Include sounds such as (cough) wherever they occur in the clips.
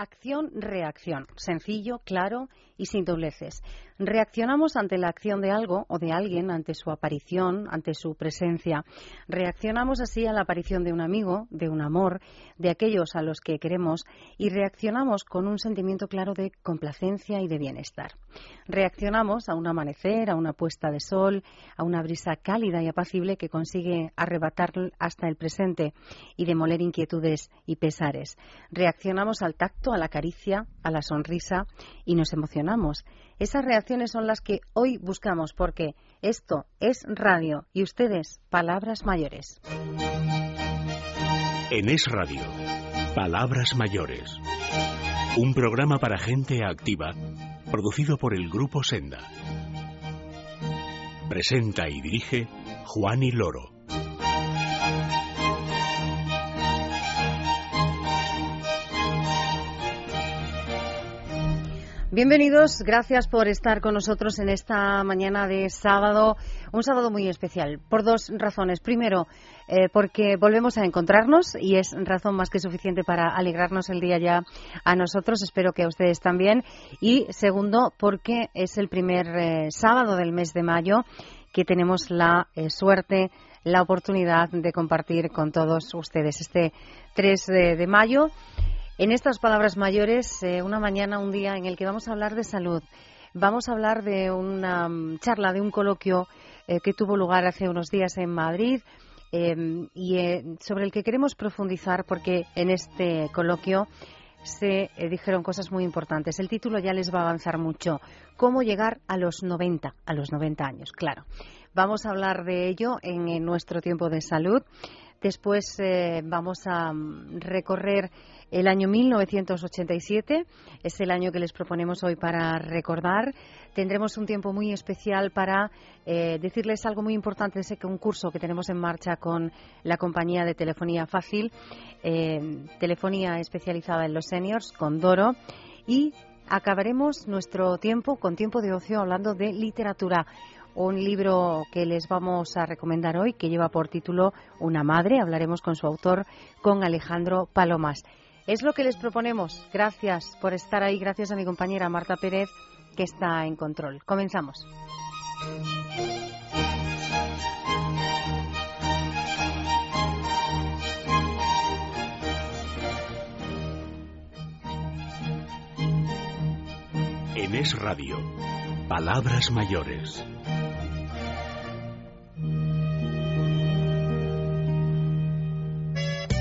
acción-reacción. Sencillo, claro y sin dobleces. Reaccionamos ante la acción de algo o de alguien, ante su aparición, ante su presencia. Reaccionamos así a la aparición de un amigo, de un amor, de aquellos a los que queremos y reaccionamos con un sentimiento claro de complacencia y de bienestar. Reaccionamos a un amanecer, a una puesta de sol, a una brisa cálida y apacible que consigue arrebatar hasta el presente y demoler inquietudes y pesares. Reaccionamos al tacto, a la caricia, a la sonrisa y nos emocionamos. Esas reacciones son las que hoy buscamos porque esto es radio y ustedes palabras mayores. En Es Radio, Palabras Mayores. Un programa para gente activa, producido por el Grupo Senda. Presenta y dirige Juan y Loro. Bienvenidos, gracias por estar con nosotros en esta mañana de sábado, un sábado muy especial, por dos razones. Primero, eh, porque volvemos a encontrarnos y es razón más que suficiente para alegrarnos el día ya a nosotros, espero que a ustedes también. Y segundo, porque es el primer eh, sábado del mes de mayo que tenemos la eh, suerte, la oportunidad de compartir con todos ustedes este 3 de mayo. En estas palabras mayores, eh, una mañana, un día en el que vamos a hablar de salud. Vamos a hablar de una mm, charla, de un coloquio eh, que tuvo lugar hace unos días en Madrid em, y eh, sobre el que queremos profundizar porque en este coloquio se dijeron cosas muy importantes. El título ya les va a avanzar mucho. ¿Cómo llegar a los 90, a los 90 años? Claro. Vamos a hablar de ello en nuestro tiempo de salud. Después vamos a mm, recorrer el año 1987 es el año que les proponemos hoy para recordar. Tendremos un tiempo muy especial para eh, decirles algo muy importante de ese concurso que tenemos en marcha con la compañía de telefonía fácil, eh, telefonía especializada en los seniors, con Doro. Y acabaremos nuestro tiempo con tiempo de ocio hablando de literatura un libro que les vamos a recomendar hoy que lleva por título Una madre. Hablaremos con su autor, con Alejandro Palomas. Es lo que les proponemos. Gracias por estar ahí. Gracias a mi compañera Marta Pérez, que está en control. Comenzamos. En Es Radio, Palabras Mayores.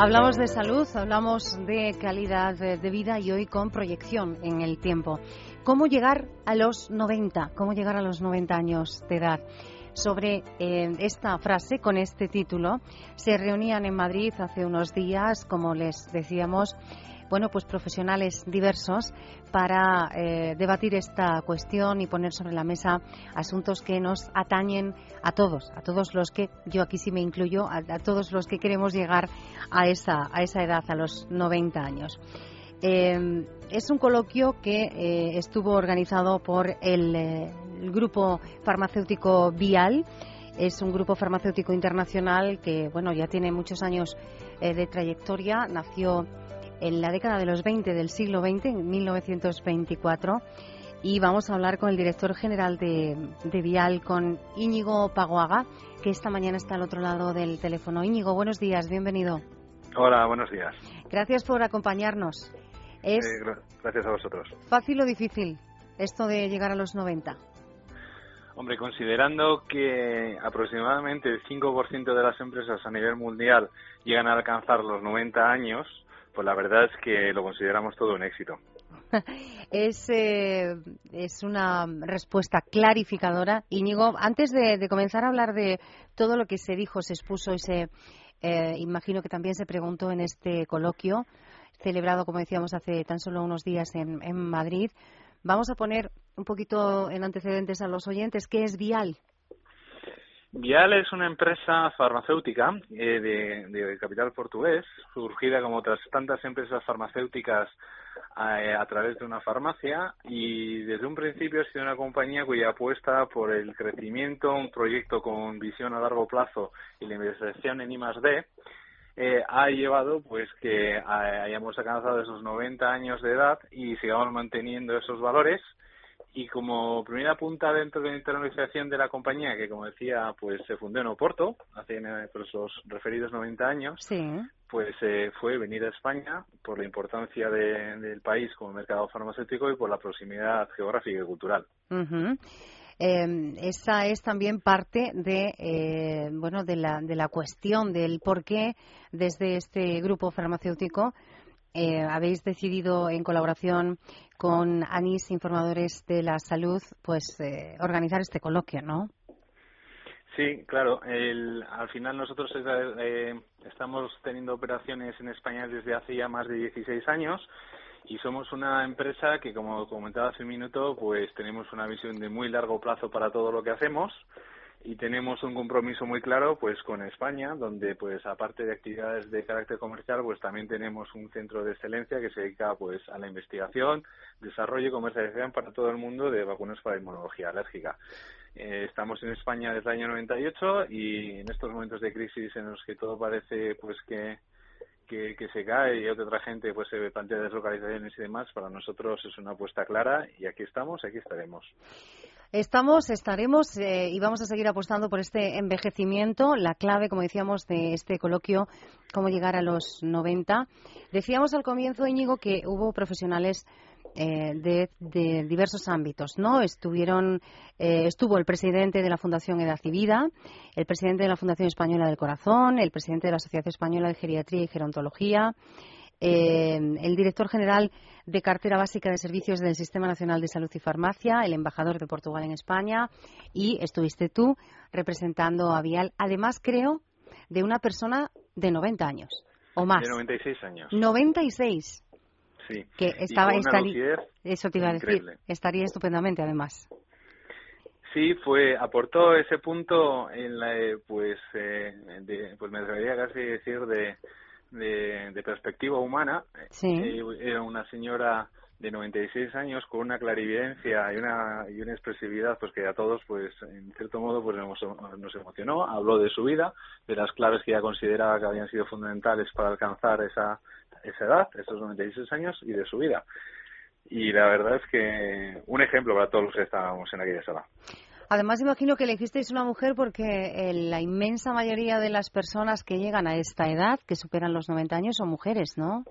Hablamos de salud, hablamos de calidad de vida y hoy con proyección en el tiempo. ¿Cómo llegar a los 90? ¿Cómo llegar a los 90 años de edad? Sobre eh, esta frase, con este título, se reunían en Madrid hace unos días, como les decíamos, bueno, pues profesionales diversos para eh, debatir esta cuestión y poner sobre la mesa asuntos que nos atañen a todos, a todos los que, yo aquí sí me incluyo, a, todos los que queremos llegar a esa, a esa edad, a los 90 años. Eh, es un coloquio que eh, estuvo organizado por el, el, grupo farmacéutico Vial. Es un grupo farmacéutico internacional que, bueno, ya tiene muchos años de trayectoria. Nació en la década de los 20 del siglo XX, en 1924. Y vamos a hablar con el director general de, Vial, con Íñigo Paguaga, que esta mañana está al otro lado del teléfono. Íñigo, buenos días, bienvenido. Hola, buenos días. Gracias por acompañarnos. Es gracias a vosotros. ¿Fácil o difícil esto de llegar a los 90? Hombre, considerando que aproximadamente el 5% de las empresas a nivel mundial llegan a alcanzar los 90 años, pues la verdad es que lo consideramos todo un éxito. (laughs) es, eh, es una respuesta clarificadora. Íñigo, antes de, comenzar a hablar de todo lo que se dijo, se expuso y se, eh, imagino que también se preguntó en este coloquio, celebrado, como decíamos, hace tan solo unos días en, en Madrid. Vamos a poner un poquito en antecedentes a los oyentes. ¿Qué es Vial? Vial es una empresa farmacéutica eh, de, capital portugués, surgida como otras tantas empresas farmacéuticas eh, a, través de una farmacia y desde un principio ha sido una compañía cuya apuesta por el crecimiento, un proyecto con visión a largo plazo y la investigación en I+D eh, ha llevado pues que hayamos alcanzado esos 90 años de edad y sigamos manteniendo esos valores y como primera punta dentro de la internacionalización de la compañía, que como decía, pues se fundó en Oporto hace pues, los referidos 90 años, pues eh, fue venir a España por la importancia del país como mercado farmacéutico y por la proximidad geográfica y cultural. Eh, esa es también parte de eh, bueno de la, de la cuestión del por qué desde este grupo farmacéutico eh, habéis decidido en colaboración con ANIS, informadores de la salud, pues eh, organizar este coloquio, ¿no? Sí, claro. al final nosotros eh, estamos teniendo operaciones en España desde hace ya más de 16 años y somos una empresa que, como comentaba hace un minuto, pues tenemos una visión de muy largo plazo para todo lo que hacemos y tenemos un compromiso muy claro pues con España donde pues aparte de actividades de carácter comercial pues también tenemos un centro de excelencia que se dedica pues a la investigación desarrollo y comercialización para todo el mundo de vacunas para inmunología alérgica eh, estamos en España desde el año 98 y en estos momentos de crisis en los que todo parece pues que que, que, se cae y otra gente pues se plantea deslocalizaciones y demás, para nosotros es una apuesta clara y aquí estamos, aquí estaremos. Estamos, estaremos eh, y vamos a seguir apostando por este envejecimiento, la clave, como decíamos, de este coloquio, cómo llegar a los 90. Decíamos al comienzo, Íñigo, que hubo profesionales eh, de, diversos ámbitos, ¿no? Estuvieron, eh, estuvo el presidente de la Fundación Edad y Vida, el presidente de la Fundación Española del Corazón, el presidente de la Asociación Española de Geriatría y Gerontología, el director general de cartera básica de servicios del Sistema Nacional de Salud y Farmacia, el embajador de Portugal en España y estuviste tú representando a Vial. Además, creo, de una persona de 90 años o más. De 96 años. 96. Sí. Que estaba, estaría, eso te iba a decir, estaría estupendamente además. Sí, fue aportó ese punto en la, eh, pues, eh, de, pues me debería casi decir de de, perspectiva humana. Eh, era una señora de 96 años con una clarividencia y una, y una expresividad pues que a todos pues en cierto modo pues nos, nos emocionó habló de su vida de las claves que ella consideraba que habían sido fundamentales para alcanzar esa esa edad esos 96 años y de su vida y la verdad es que un ejemplo para todos los que estábamos en aquella sala Además, imagino que elegisteis una mujer porque eh, la inmensa mayoría de las personas que llegan a esta edad, que superan los 90 años, son mujeres, ¿no?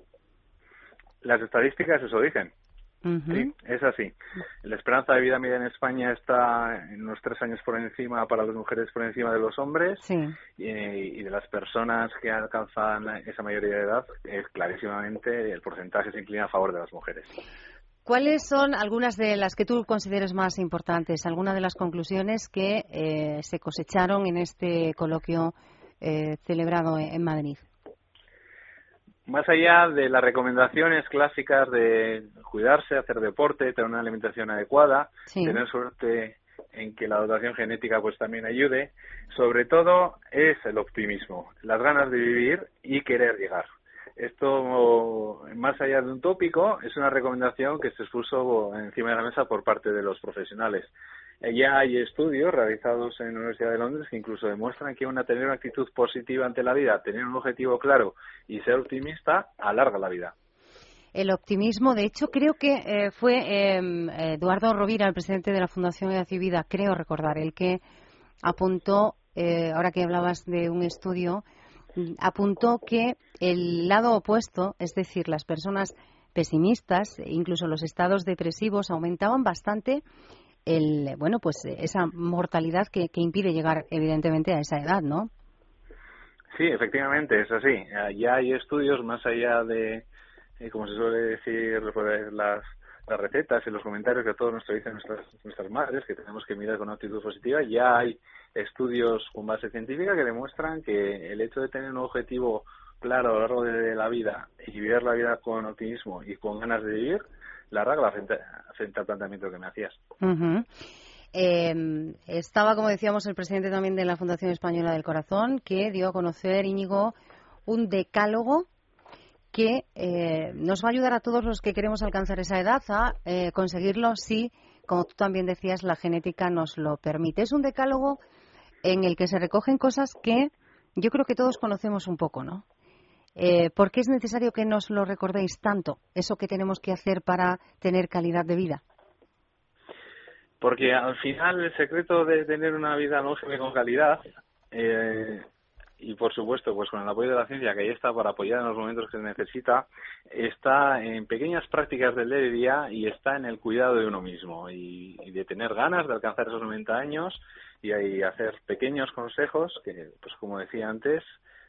Las estadísticas eso dicen. Sí, es así. La esperanza de vida media en España está en unos tres años por encima para las mujeres por encima de los hombres sí. y, de las personas que alcanzan esa mayoría de edad, es clarísimamente el porcentaje se inclina a favor de las mujeres. ¿Cuáles son algunas de las que tú consideres más importantes, algunas de las conclusiones que eh, se cosecharon en este coloquio eh, celebrado en Madrid? Más allá de las recomendaciones clásicas de cuidarse, hacer deporte, tener una alimentación adecuada, tener suerte en que la dotación genética pues también ayude, sobre todo es el optimismo, las ganas de vivir y querer llegar. Esto, más allá de un tópico, es una recomendación que se expuso encima de la mesa por parte de los profesionales. Eh, ya hay estudios realizados en la Universidad de Londres que incluso demuestran que una, tener una actitud positiva ante la vida, tener un objetivo claro y ser optimista alarga la vida. El optimismo, de hecho, creo que eh, fue em, Eduardo Rovira, el presidente de la Fundación Edad y Vida, creo recordar, el que apuntó, eh, ahora que hablabas de un estudio, apuntó que el lado opuesto, es decir, las personas pesimistas, incluso los estados depresivos, aumentaban bastante el, bueno, pues esa mortalidad que, impide llegar, evidentemente, a esa edad, ¿no? Sí, efectivamente, es así. Ya hay estudios más allá de, eh, como se suele decir, pues, las, las recetas y los comentarios que todos nos dicen nuestras, nuestras madres, que tenemos que mirar con actitud positiva. Ya hay estudios con base científica que demuestran que el hecho de tener un objetivo claro a lo largo de la vida y vivir la vida con optimismo y con ganas de vivir, la regla frente, al planteamiento que me hacías. Em, estaba, como decíamos, el presidente también de la Fundación Española del Corazón, que dio a conocer, Íñigo, un decálogo que eh, nos va a ayudar a todos los que queremos alcanzar esa edad a eh, conseguirlo si, como tú también decías, la genética nos lo permite. Es un decálogo en el que se recogen cosas que yo creo que todos conocemos un poco, ¿no? Eh, ¿Por qué es necesario que nos lo recordéis tanto, eso que tenemos que hacer para tener calidad de vida? Porque al final el secreto de tener una vida longeva con calidad, eh, y por supuesto, pues con el apoyo de la ciencia que ahí está para apoyar en los momentos que se necesita, está en pequeñas prácticas del día a día y está en el cuidado de uno mismo y, de tener ganas de alcanzar esos 90 años y, y hacer pequeños consejos que, pues como decía antes,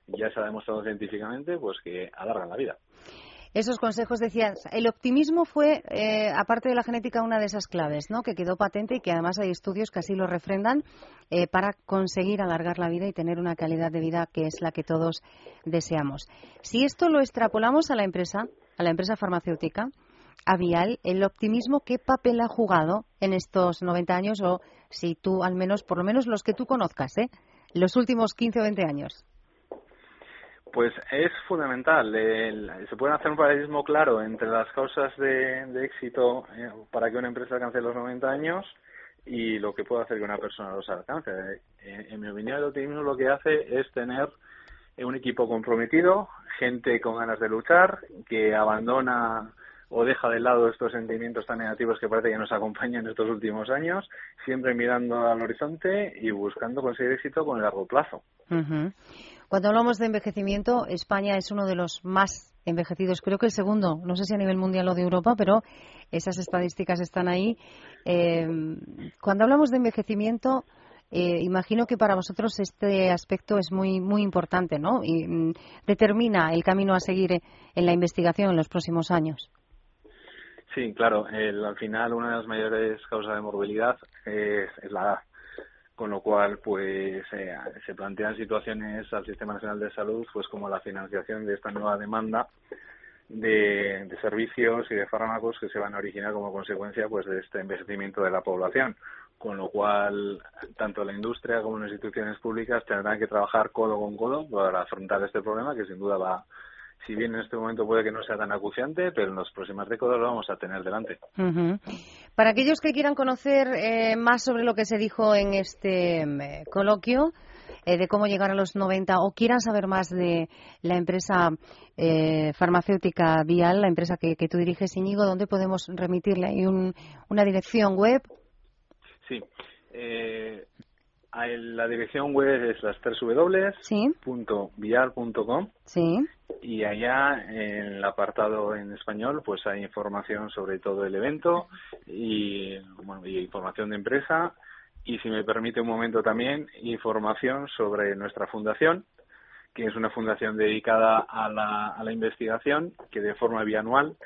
ya se ha demostrado científicamente pues que alargan la vida. Esos consejos decías, el optimismo fue, eh, aparte de la genética, una de esas claves, ¿no? Que quedó patente y que además hay estudios que así lo refrendan eh, para conseguir alargar la vida y tener una calidad de vida que es la que todos deseamos. Si esto lo extrapolamos a la empresa, a la empresa farmacéutica, a Vial, el optimismo, ¿qué papel ha jugado en estos 90 años o si tú, al menos, por lo menos los que tú conozcas, ¿eh? los últimos 15 o 20 años? Pues es fundamental. se puede hacer un paralelismo claro entre las causas de, éxito eh, para que una empresa alcance los 90 años y lo que puede hacer que una persona los alcance. Eh, en mi opinión, el optimismo lo que hace es tener un equipo comprometido, gente con ganas de luchar, que abandona o deja de lado estos sentimientos tan negativos que parece que nos acompañan estos últimos años, siempre mirando al horizonte y buscando conseguir éxito con el largo plazo. Cuando hablamos de envejecimiento, España es uno de los más envejecidos, creo que el segundo, no sé si a nivel mundial o de Europa, pero esas estadísticas están ahí. Eh, cuando hablamos de envejecimiento, eh, imagino que para vosotros este aspecto es muy muy importante, ¿no? Y mm, determina el camino a seguir en la investigación en los próximos años. Sí, claro. al final, una de las mayores causas de morbilidad es la edad con lo cual pues eh, se plantean situaciones al Sistema Nacional de Salud pues como la financiación de esta nueva demanda de, servicios y de fármacos que se van a originar como consecuencia pues de este envejecimiento de la población con lo cual tanto la industria como las instituciones públicas tendrán que trabajar codo con codo para afrontar este problema que sin duda va si bien en este momento puede que no sea tan acuciante, pero en las próximas décadas lo vamos a tener delante. Para aquellos que quieran conocer eh, más sobre lo que se dijo en este mm, coloquio, eh, de cómo llegar a los 90 o quieran saber más de la empresa eh, farmacéutica Vial, la empresa que, tú diriges, Íñigo, ¿dónde podemos remitirle? ¿Hay una dirección web? Sí. La dirección web es las tres www.vial.com. Sí. Y allá en el apartado en español pues hay información sobre todo el evento y, bueno, y información de empresa. Y si me permite un momento también información sobre nuestra fundación que es una fundación dedicada a la, a la investigación que de forma bianual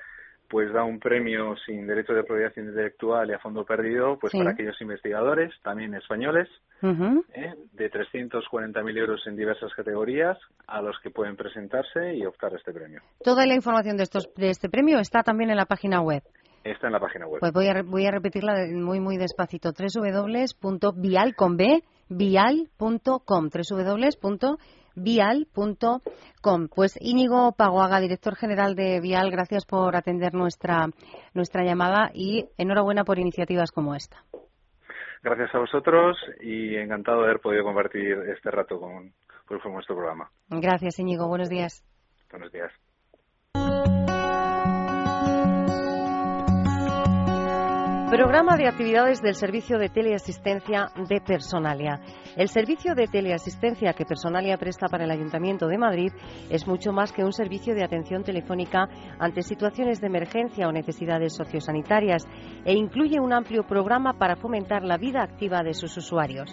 pues da un premio sin derecho de propiedad intelectual y a fondo perdido pues para aquellos investigadores, también españoles, ¿eh? de 340.000 euros en diversas categorías a los que pueden presentarse y optar a este premio. Toda la información de, estos, de este premio está también en la página web. Está en la página web. Pues voy a, voy a repetirla muy, muy despacito. www.vial.com www vial.com. Pues Íñigo Paguaga, director general de Vial, gracias por atender nuestra, nuestra llamada y enhorabuena por iniciativas como esta. Gracias a vosotros y encantado de haber podido compartir este rato con, con nuestro programa. Gracias, Íñigo. Buenos días. Buenos días. Programa de actividades del Servicio de Teleasistencia de Personalia. El servicio de teleasistencia que Personalia presta para el Ayuntamiento de Madrid es mucho más que un servicio de atención telefónica ante situaciones de emergencia o necesidades sociosanitarias e incluye un amplio programa para fomentar la vida activa de sus usuarios.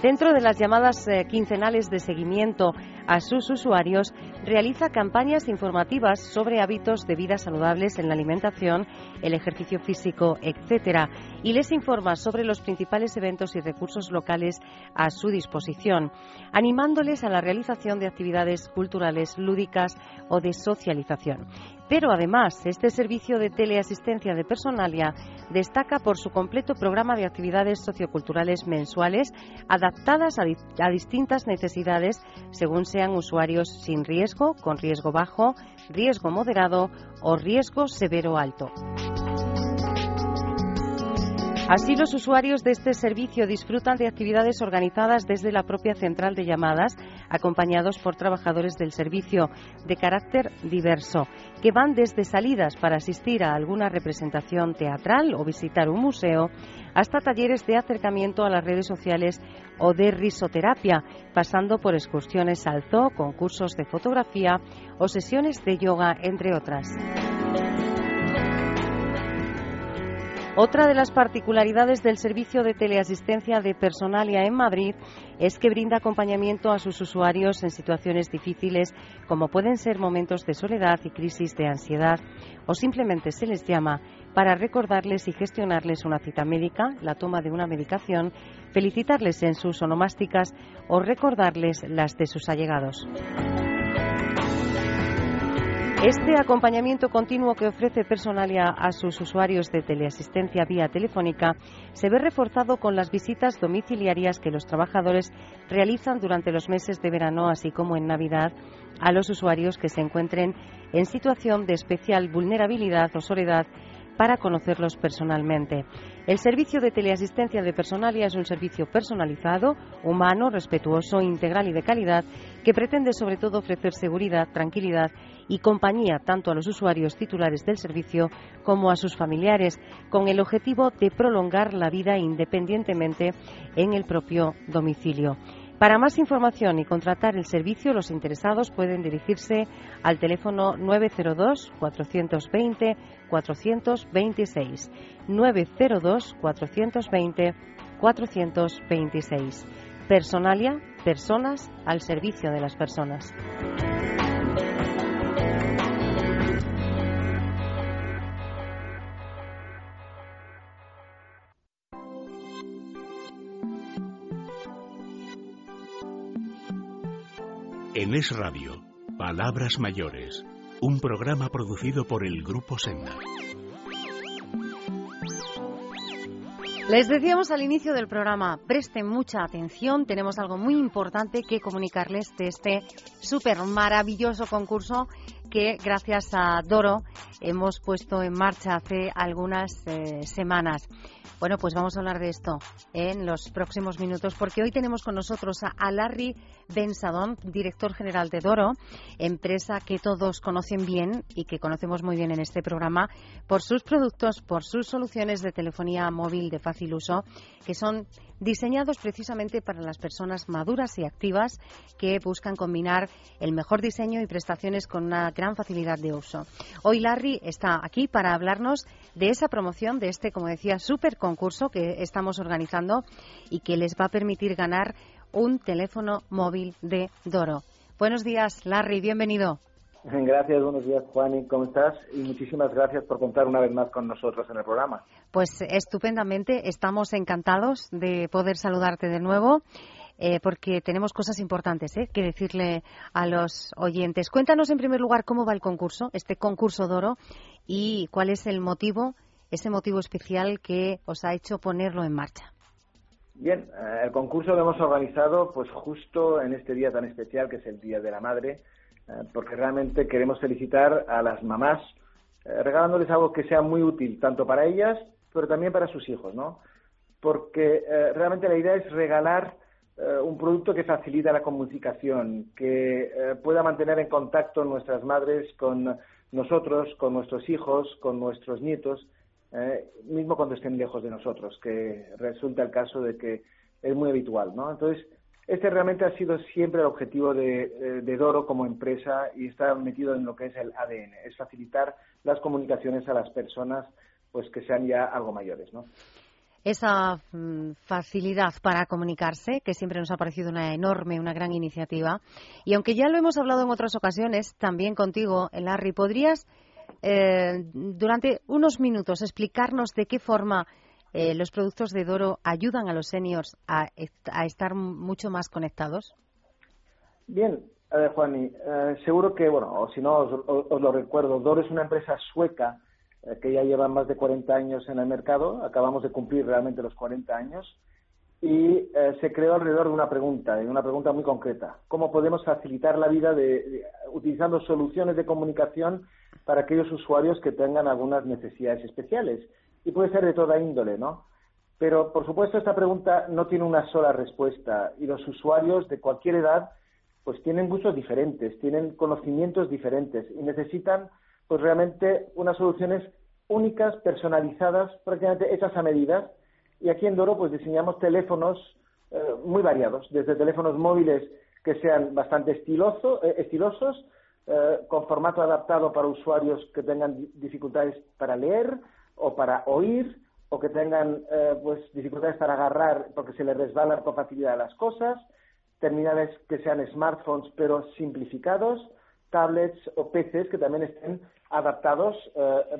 Dentro de las llamadas eh, quincenales de seguimiento a sus usuarios, realiza campañas informativas sobre hábitos de vida saludables en la alimentación, el ejercicio físico, etc. y les informa sobre los principales eventos y recursos locales a su disposición, animándoles a la realización de actividades culturales, lúdicas o de socialización. Pero además, este servicio de teleasistencia de Personalia destaca por su completo programa de actividades socioculturales mensuales adaptadas a, a, distintas necesidades según sean usuarios sin riesgo, con riesgo bajo, riesgo moderado o riesgo severo alto. Así, los usuarios de este servicio disfrutan de actividades organizadas desde la propia central de llamadas, acompañados por trabajadores del servicio de carácter diverso, que van desde salidas para asistir a alguna representación teatral o visitar un museo, hasta talleres de acercamiento a las redes sociales o de risoterapia, pasando por excursiones al zoo, concursos de fotografía o sesiones de yoga, entre otras. Otra de las particularidades del servicio de teleasistencia de Personalia en Madrid es que brinda acompañamiento a sus usuarios en situaciones difíciles como pueden ser momentos de soledad y crisis de ansiedad o simplemente se les llama para recordarles y gestionarles una cita médica, la toma de una medicación, felicitarles en sus onomásticas o recordarles las de sus allegados. Este acompañamiento continuo que ofrece Personalia a sus usuarios de teleasistencia vía telefónica se ve reforzado con las visitas domiciliarias que los trabajadores realizan durante los meses de verano, así como en Navidad, a los usuarios que se encuentren en situación de especial vulnerabilidad o soledad para conocerlos personalmente. El servicio de teleasistencia de Personalia es un servicio personalizado, humano, respetuoso, integral y de calidad que pretende sobre todo ofrecer seguridad, tranquilidad y compañía tanto a los usuarios titulares del servicio como a sus familiares, con el objetivo de prolongar la vida independientemente en el propio domicilio. Para más información y contratar el servicio, los interesados pueden dirigirse al teléfono 902-420-426. 902-420-426. Personalia, personas al servicio de las personas. En Es Radio, Palabras Mayores, un programa producido por el Grupo Senda. Les decíamos al inicio del programa, presten mucha atención, tenemos algo muy importante que comunicarles de este súper maravilloso concurso que gracias a Doro hemos puesto en marcha hace algunas eh, semanas. Bueno, pues vamos a hablar de esto en los próximos minutos, porque hoy tenemos con nosotros a Larry Bensadón, director general de Doro, empresa que todos conocen bien y que conocemos muy bien en este programa por sus productos, por sus soluciones de telefonía móvil de fácil uso, que son diseñados precisamente para las personas maduras y activas que buscan combinar el mejor diseño y prestaciones con una gran facilidad de uso. Hoy Larry está aquí para hablarnos de esa promoción, de este, como decía, super concurso que estamos organizando y que les va a permitir ganar un teléfono móvil de Doro. Buenos días, Larry, bienvenido. Gracias, buenos días, Juan, ¿cómo estás? Y muchísimas gracias por contar una vez más con nosotros en el programa. Pues estupendamente, estamos encantados de poder saludarte de nuevo. Eh, porque tenemos cosas importantes ¿eh? que decirle a los oyentes. Cuéntanos en primer lugar cómo va el concurso, este concurso Doro, y cuál es el motivo, ese motivo especial que os ha hecho ponerlo en marcha. Bien, eh, el concurso lo hemos organizado pues justo en este día tan especial que es el Día de la Madre, eh, porque realmente queremos felicitar a las mamás eh, regalándoles algo que sea muy útil tanto para ellas, pero también para sus hijos, ¿no? Porque realmente la idea es regalar un producto que facilita la comunicación, que pueda mantener en contacto nuestras madres con nosotros, con nuestros hijos, con nuestros nietos, mismo cuando estén lejos de nosotros, que resulta el caso de que es muy habitual, ¿no? Entonces, este realmente ha sido siempre el objetivo eh, de, Doro como empresa y está metido en lo que es el ADN, es facilitar las comunicaciones a las personas pues que sean ya algo mayores, ¿no? esa mm, facilidad para comunicarse, que siempre nos ha parecido una enorme, una gran iniciativa. Y aunque ya lo hemos hablado en otras ocasiones, también contigo, Larry, ¿podrías eh, durante unos minutos explicarnos de qué forma eh, los productos de Doro ayudan a los seniors a, estar mucho más conectados? Bien, Juani, eh, seguro que, bueno, o si no, os, lo recuerdo, Doro es una empresa sueca eh, que ya lleva más de 40 años en el mercado, acabamos de cumplir realmente los 40 años, y se creó alrededor de una pregunta, de una pregunta muy concreta. ¿Cómo podemos facilitar la vida de, utilizando soluciones de comunicación para aquellos usuarios que tengan algunas necesidades especiales? y puede ser de toda índole, ¿no? Pero, por supuesto, esta pregunta no tiene una sola respuesta y los usuarios de cualquier edad pues tienen gustos diferentes, tienen conocimientos diferentes y necesitan pues realmente unas soluciones únicas, personalizadas, prácticamente hechas a medidas. Y aquí en Doro pues diseñamos teléfonos eh, muy variados, desde teléfonos móviles que sean bastante estiloso, eh, estilosos, eh, con formato adaptado para usuarios que tengan dificultades para leer, o para oír o que tengan pues dificultades para agarrar porque se les resbalan con facilidad las cosas, terminales que sean smartphones pero simplificados, tablets o PCs que también estén adaptados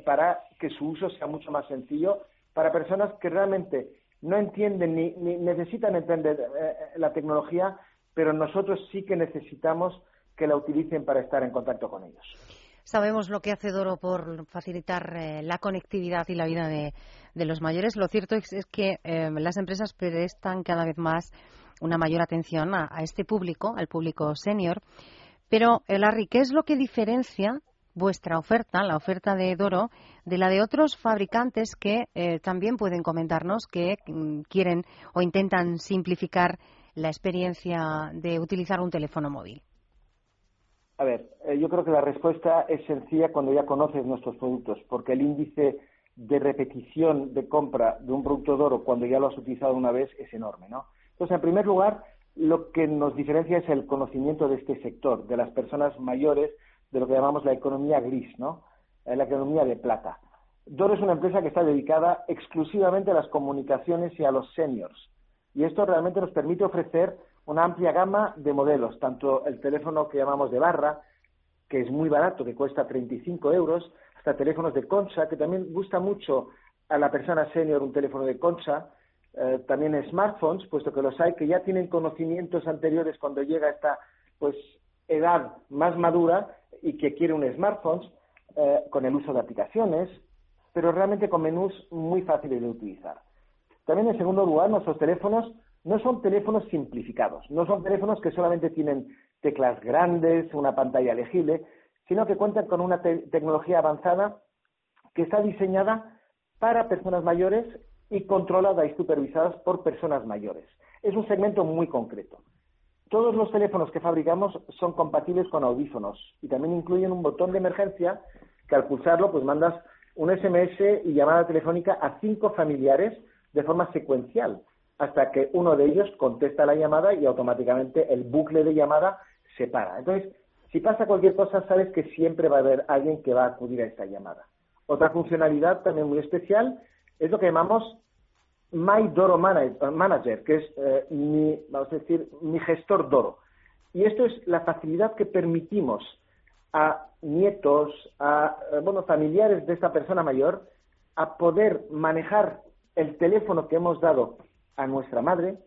para que su uso sea mucho más sencillo para personas que realmente no entienden ni, necesitan entender eh, la tecnología, pero nosotros sí que necesitamos que la utilicen para estar en contacto con ellos. Sabemos lo que hace Doro por facilitar eh, la conectividad y la vida de, los mayores. Lo cierto es, que eh, las empresas prestan cada vez más una mayor atención a, este público, al público senior. Pero, eh, Larry, ¿qué es lo que diferencia vuestra oferta, la oferta de Doro, de la de otros fabricantes que también pueden comentarnos que mm, quieren o intentan simplificar la experiencia de utilizar un teléfono móvil? A ver, eh, yo creo que la respuesta es sencilla cuando ya conoces nuestros productos, porque el índice de repetición de compra de un producto de oro cuando ya lo has utilizado una vez es enorme, ¿no? Entonces, en primer lugar, lo que nos diferencia es el conocimiento de este sector, de las personas mayores, de lo que llamamos la economía gris, ¿no? Eh, la economía de plata. Doro es una empresa que está dedicada exclusivamente a las comunicaciones y a los seniors. Y esto realmente nos permite ofrecer una amplia gama de modelos, tanto el teléfono que llamamos de barra, que es muy barato, que cuesta 35 euros, hasta teléfonos de concha, que también gusta mucho a la persona senior un teléfono de concha, eh, también smartphones, puesto que los hay que ya tienen conocimientos anteriores cuando llega esta pues edad más madura y que quiere un smartphone eh, con el uso de aplicaciones, pero realmente con menús muy fáciles de utilizar. También en segundo lugar, nuestros teléfonos no son teléfonos simplificados, no son teléfonos que solamente tienen teclas grandes, una pantalla legible, sino que cuentan con una tecnología avanzada que está diseñada para personas mayores y controlada y supervisadas por personas mayores. Es un segmento muy concreto. Todos los teléfonos que fabricamos son compatibles con audífonos y también incluyen un botón de emergencia que al pulsarlo pues mandas un SMS y llamada telefónica a cinco familiares de forma secuencial hasta que uno de ellos contesta la llamada y automáticamente el bucle de llamada se para. Entonces, si pasa cualquier cosa, sabes que siempre va a haber alguien que va a acudir a esta llamada. Otra funcionalidad también muy especial es lo que llamamos My Doro Manager, que es eh, mi, vamos a decir, mi gestor Doro. Y esto es la facilidad que permitimos a nietos, a eh, bueno, familiares de esta persona mayor, a poder manejar el teléfono que hemos dado a nuestra madre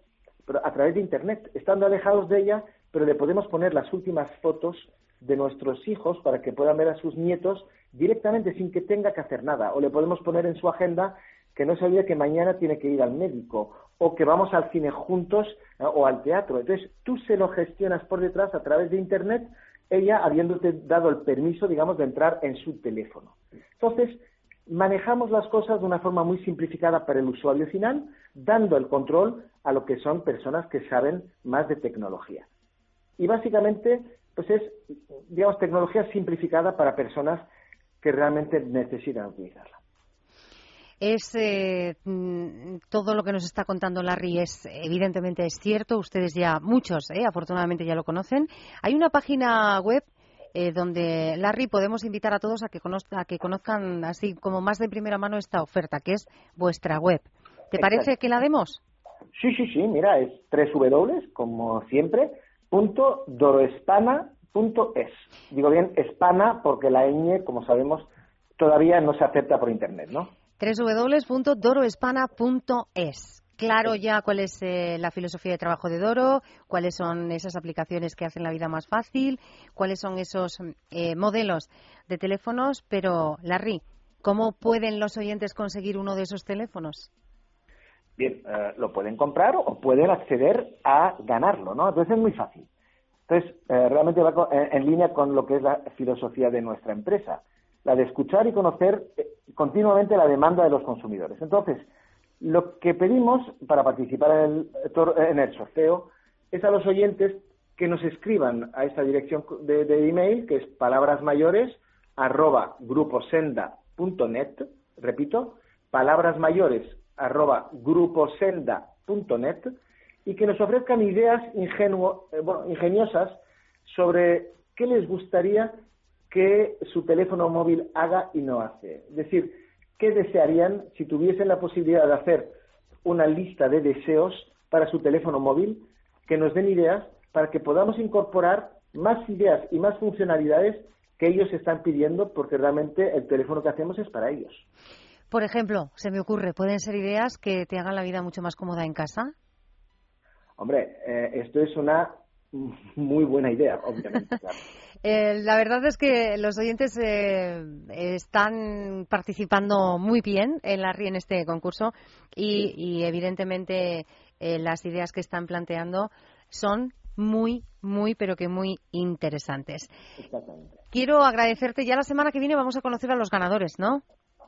pero a través de Internet, estando alejados de ella, pero le podemos poner las últimas fotos de nuestros hijos para que puedan ver a sus nietos directamente sin que tenga que hacer nada. O le podemos poner en su agenda que no sabía que mañana tiene que ir al médico o que vamos al cine juntos o al teatro. Entonces tú se lo gestionas por detrás a través de Internet, ella habiéndote dado el permiso, digamos, de entrar en su teléfono. Entonces, manejamos las cosas de una forma muy simplificada para el usuario final, dando el control a lo que son personas que saben más de tecnología. Y básicamente, pues es, digamos, tecnología simplificada para personas que realmente necesitan utilizarla. Es eh, mm, todo lo que nos está contando Larry es evidentemente es cierto. Ustedes ya muchos, eh, afortunadamente ya lo conocen. Hay una página web eh, donde, Larry, podemos invitar a todos a que, conozcan, a que conozcan así como más de primera mano esta oferta, que es vuestra web. ¿Te parece que la demos? Sí, sí, sí, mira, es tres W, como siempre, punto doroespana.es. Digo bien, espana porque la ñ, como sabemos, todavía no se acepta por Internet, ¿no? www.doroespana.es. Claro ya cuál es eh, la filosofía de trabajo de Doro, cuáles son esas aplicaciones que hacen la vida más fácil, cuáles son esos eh, modelos de teléfonos, pero Larry, ¿cómo pueden los oyentes conseguir uno de esos teléfonos? Bien, eh, lo pueden comprar o pueden acceder a ganarlo, ¿no? Entonces es muy fácil. Entonces, realmente va en línea con lo que es la filosofía de nuestra empresa, la de escuchar y conocer continuamente la demanda de los consumidores. Entonces, lo que pedimos para participar en el, sorteo es a los oyentes que nos escriban a esta dirección de, email, que es palabrasmayores arroba gruposenda.net, repito, palabrasmayores arroba gruposenda.net, y que nos ofrezcan ideas ingenuo, eh, ingeniosas sobre qué les gustaría que su teléfono móvil haga y no hace. Es decir, ¿qué desearían si tuviesen la posibilidad de hacer una lista de deseos para su teléfono móvil que nos den ideas para que podamos incorporar más ideas y más funcionalidades que ellos están pidiendo porque realmente el teléfono que hacemos es para ellos. Por ejemplo, se me ocurre, ¿pueden ser ideas que te hagan la vida mucho más cómoda en casa? Hombre, eh, esto es una muy buena idea, obviamente. (laughs) Eh, la verdad es que los oyentes eh, están participando muy bien en la en este concurso y, evidentemente eh, las ideas que están planteando son muy, muy, pero que muy interesantes. Quiero agradecerte. Ya la semana que viene vamos a conocer a los ganadores, ¿no?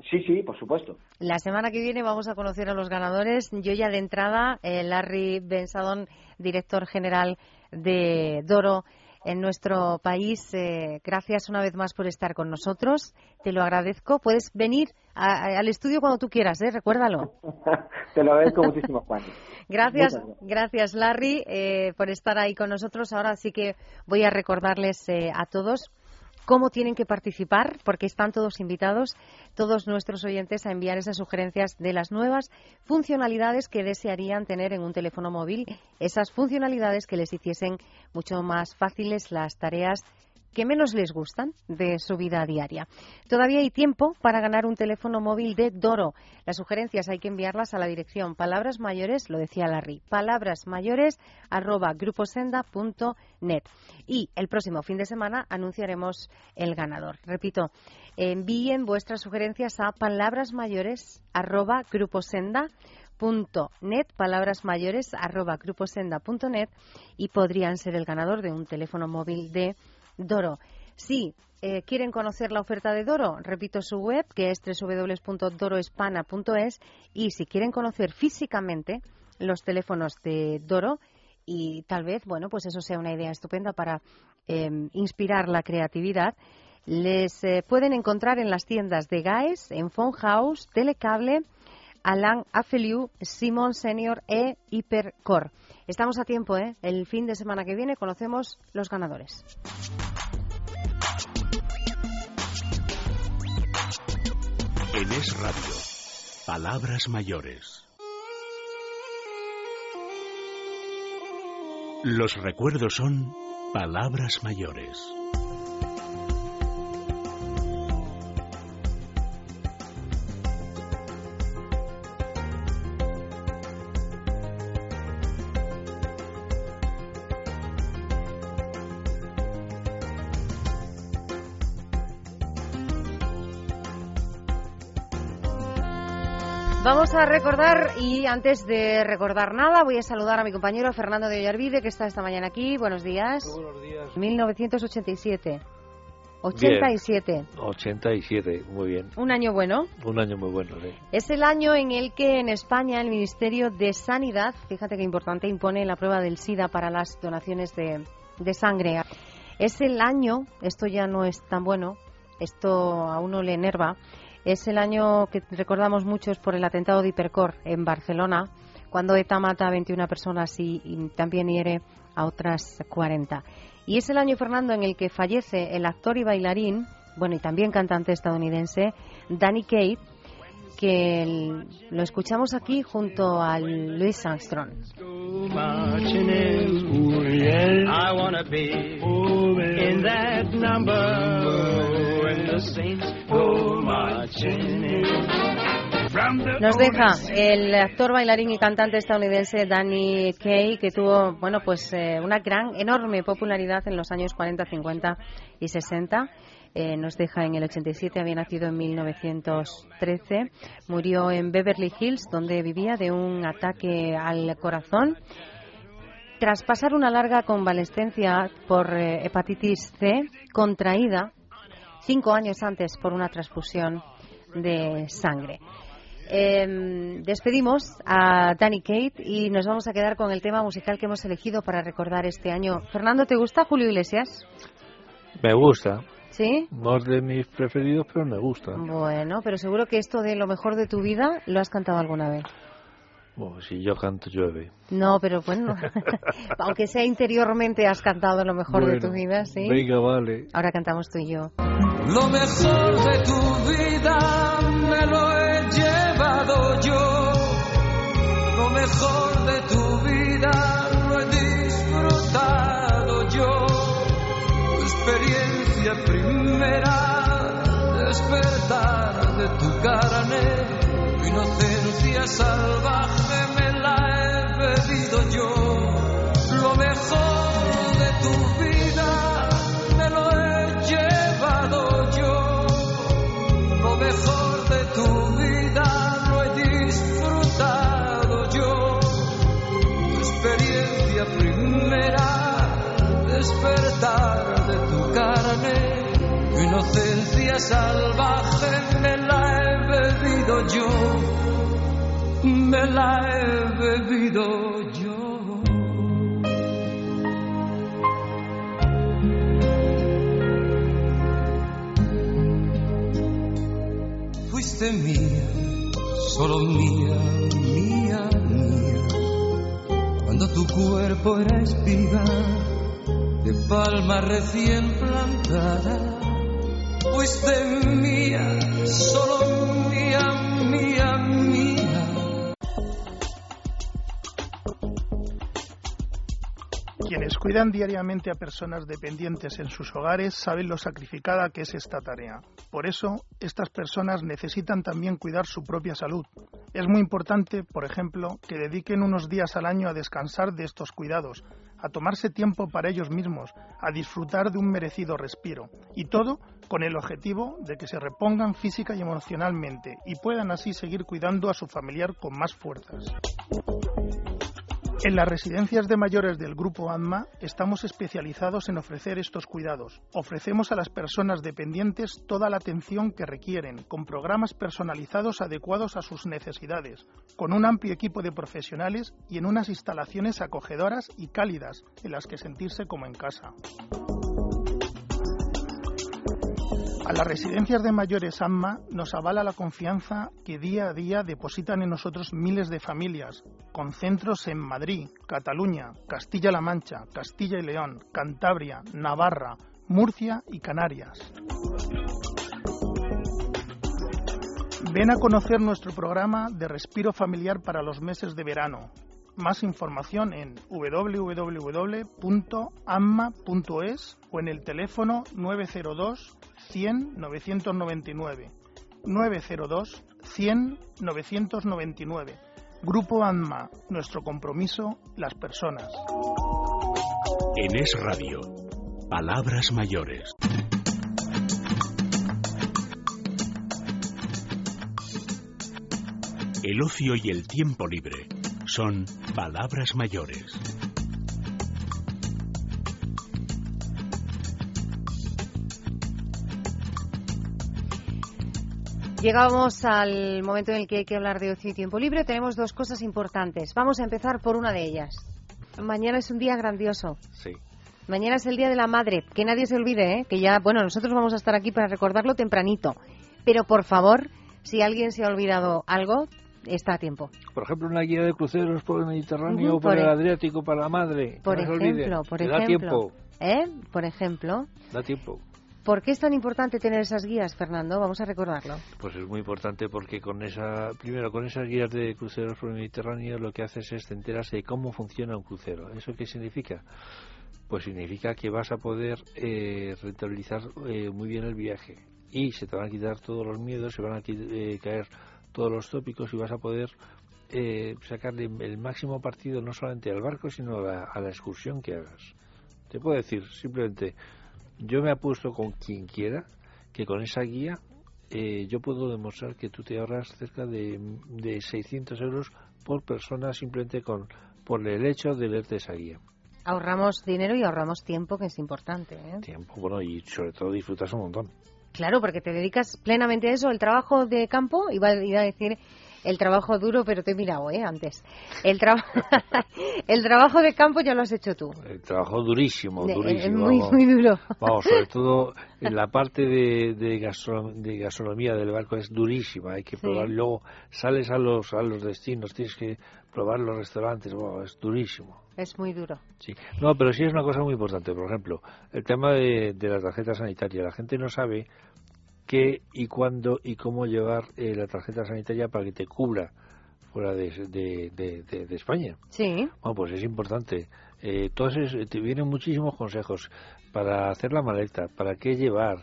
Sí, sí, por supuesto. La semana que viene vamos a conocer a los ganadores. Yo ya de entrada, Larry Bensadón, director general de Doro, en nuestro país. Eh, gracias una vez más por estar con nosotros. Te lo agradezco. Puedes venir al estudio cuando tú quieras, ¿eh? recuérdalo. (laughs) Te lo agradezco muchísimo, Juan. Gracias, gracias, Larry, eh, por estar ahí con nosotros. Ahora sí que voy a recordarles eh, a todos cómo tienen que participar, porque están todos invitados, todos nuestros oyentes, a enviar esas sugerencias de las nuevas funcionalidades que desearían tener en un teléfono móvil, esas funcionalidades que les hiciesen mucho más fáciles las tareas que menos les gustan de su vida diaria. Todavía hay tiempo para ganar un teléfono móvil de Doro. Las sugerencias hay que enviarlas a la dirección palabras mayores, lo decía Larry, palabras mayores arroba gruposenda.net. Y el próximo fin de semana anunciaremos el ganador. Repito, envíen vuestras sugerencias a palabras mayores arroba net, palabras mayores arroba gruposenda.net y podrían ser el ganador de un teléfono móvil de Doro. Si eh, quieren conocer la oferta de Doro, repito su web, que es www.doroespana.es, y si quieren conocer físicamente los teléfonos de Doro, y tal vez, bueno, pues eso sea una idea estupenda para em, inspirar la creatividad, les eh, pueden encontrar en las tiendas de GAES, en Phone House, Telecable, Alan Afeliu, Simon Senior e Hipercore. Estamos a tiempo, ¿eh? El fin de semana que viene conocemos los ganadores. En Es Radio, Palabras Mayores. Los recuerdos son palabras mayores. Vamos a recordar, y antes de recordar nada, voy a saludar a mi compañero Fernando de Ollarvide, que está esta mañana aquí. Buenos días. buenos días. 1987. 87. 87, muy bien. Un año bueno. Un año muy bueno, sí. Es el año en el que en España el Ministerio de Sanidad, fíjate qué importante, impone la prueba del SIDA para las donaciones de, de sangre. Es el año, esto ya no es tan bueno, esto a uno le enerva, es el año que recordamos muchos por el atentado de Hipercor en Barcelona, cuando ETA mata a 21 personas y, también hiere a otras 40. Y es el año, Fernando, en el que fallece el actor y bailarín, bueno, y también cantante estadounidense, Danny Kaye, que el- lo escuchamos aquí junto a Louis Armstrong. Nos deja el actor, bailarín y cantante estadounidense Danny Kaye, que tuvo, bueno, pues eh, una gran, enorme popularidad en los años 40, 50 y 60. Eh, nos deja en el 87, había nacido en 1913. Murió en Beverly Hills, donde vivía de un ataque al corazón. Tras pasar una larga convalescencia por eh, hepatitis C, contraída cinco años antes por una transfusión de sangre. Eh, despedimos a Danny Kate y nos vamos a quedar con el tema musical que hemos elegido para recordar este año. Fernando, ¿te gusta Julio Iglesias? Me gusta. ¿Sí? No es de mis preferidos, pero me gusta. Bueno, pero seguro que esto de lo mejor de tu vida lo has cantado alguna vez. Bueno, si yo canto, llueve. No, pero bueno, (laughs) aunque sea interiormente has cantado lo mejor de tu Bueno, vida, ¿sí? Venga, vale. Ahora cantamos tú y yo. Lo mejor de tu vida me lo he llevado yo. Lo mejor de tu vida primera, despertar de tu carne. Tu inocencia salvaje me la he bebido yo. Lo mejor de tu vida me lo he llevado yo. Lo mejor de tu vida lo he disfrutado yo. Tu experiencia primera, despertar. Tu inocencia salvaje me la he bebido yo. Me la he bebido yo. fuiste mía, solo mía, mía, mía. Cuando tu cuerpo era espiga de palma recién plantada, Quienes cuidan diariamente a personas dependientes en sus hogares saben lo sacrificada que es esta tarea. Por eso, estas personas necesitan también cuidar su propia salud. Es muy importante, por ejemplo, que dediquen unos días al año a descansar de estos cuidados, a tomarse tiempo para ellos mismos, a disfrutar de un merecido respiro. Y todo con el objetivo de que se repongan física y emocionalmente y puedan así seguir cuidando a su familiar con más fuerzas. En las residencias de mayores del Grupo ANMA estamos especializados en ofrecer estos cuidados. Ofrecemos a las personas dependientes toda la atención que requieren, con programas personalizados adecuados a sus necesidades, con un amplio equipo de profesionales y en unas instalaciones acogedoras y cálidas en las que sentirse como en casa. A las residencias de mayores AMMA nos avala la confianza que día a día depositan en nosotros miles de familias, con centros en Madrid, Cataluña, Castilla-La Mancha, Castilla y León, Cantabria, Navarra, Murcia y Canarias. Ven a conocer nuestro programa de respiro familiar para los meses de verano. Más información en www.amma.es o en el teléfono 902 100 999. 902 100 999. Grupo ANMA, nuestro compromiso, las personas. En Es Radio, Palabras Mayores. El ocio y el tiempo libre son palabras mayores. Llegamos al momento en el que hay que hablar de ocio y tiempo libre. Tenemos dos cosas importantes. Vamos a empezar por una de ellas. Mañana es un día grandioso. Sí. Mañana es el Día de la Madre. Que nadie se olvide, ¿eh? que ya, bueno, nosotros vamos a estar aquí para recordarlo tempranito. Pero por favor, si alguien se ha olvidado algo, está a tiempo. Por ejemplo, una guía de cruceros por el Mediterráneo Ujú, o por, por el e- Adriático para la madre. Por no ejemplo, por Que Da ejemplo. tiempo, ¿Eh? Por ejemplo. da tiempo. ¿Por qué es tan importante tener esas guías, Fernando? Vamos a recordarlo. Pues es muy importante porque con esa, primero con esas guías de cruceros por el Mediterráneo lo que haces es te enteras de cómo funciona un crucero. ¿Eso qué significa? Pues significa que vas a poder eh, rentabilizar eh, muy bien el viaje y se te van a quitar todos los miedos, se van a eh, caer todos los tópicos y vas a poder eh, sacarle el máximo partido no solamente al barco sino a a la excursión que hagas. Te puedo decir simplemente, yo me apuesto con quien quiera que con esa guía eh, yo puedo demostrar que tú te ahorras cerca de, de 600 euros por persona simplemente con por el hecho de leerte esa guía. Ahorramos dinero y ahorramos tiempo, que es importante. ¿eh? Tiempo, bueno, y sobre todo disfrutas un montón. Claro, porque te dedicas plenamente a eso. El trabajo de campo, iba a ir a decir el trabajo duro, pero te he mirado ¿eh? antes. El, traba- (laughs) el trabajo de campo ya lo has hecho tú. El trabajo durísimo, durísimo. muy, vamos. muy duro. Vamos, sobre (laughs) todo en la parte de, de, gastro- de gastronomía del barco es durísima, hay que Sí. probar. Luego sales a los, a los destinos, tienes que probar los restaurantes, wow, es durísimo. Es muy duro. Sí. No, pero sí es una cosa muy importante. Por ejemplo, el tema de, de la tarjeta sanitaria. La gente no sabe qué y cuándo y cómo llevar eh, la tarjeta sanitaria para que te cubra fuera de, de, de- de- de España. Sí. Bueno, pues es importante. Eh, entonces, eh, te vienen muchísimos consejos para hacer la maleta, para qué llevar.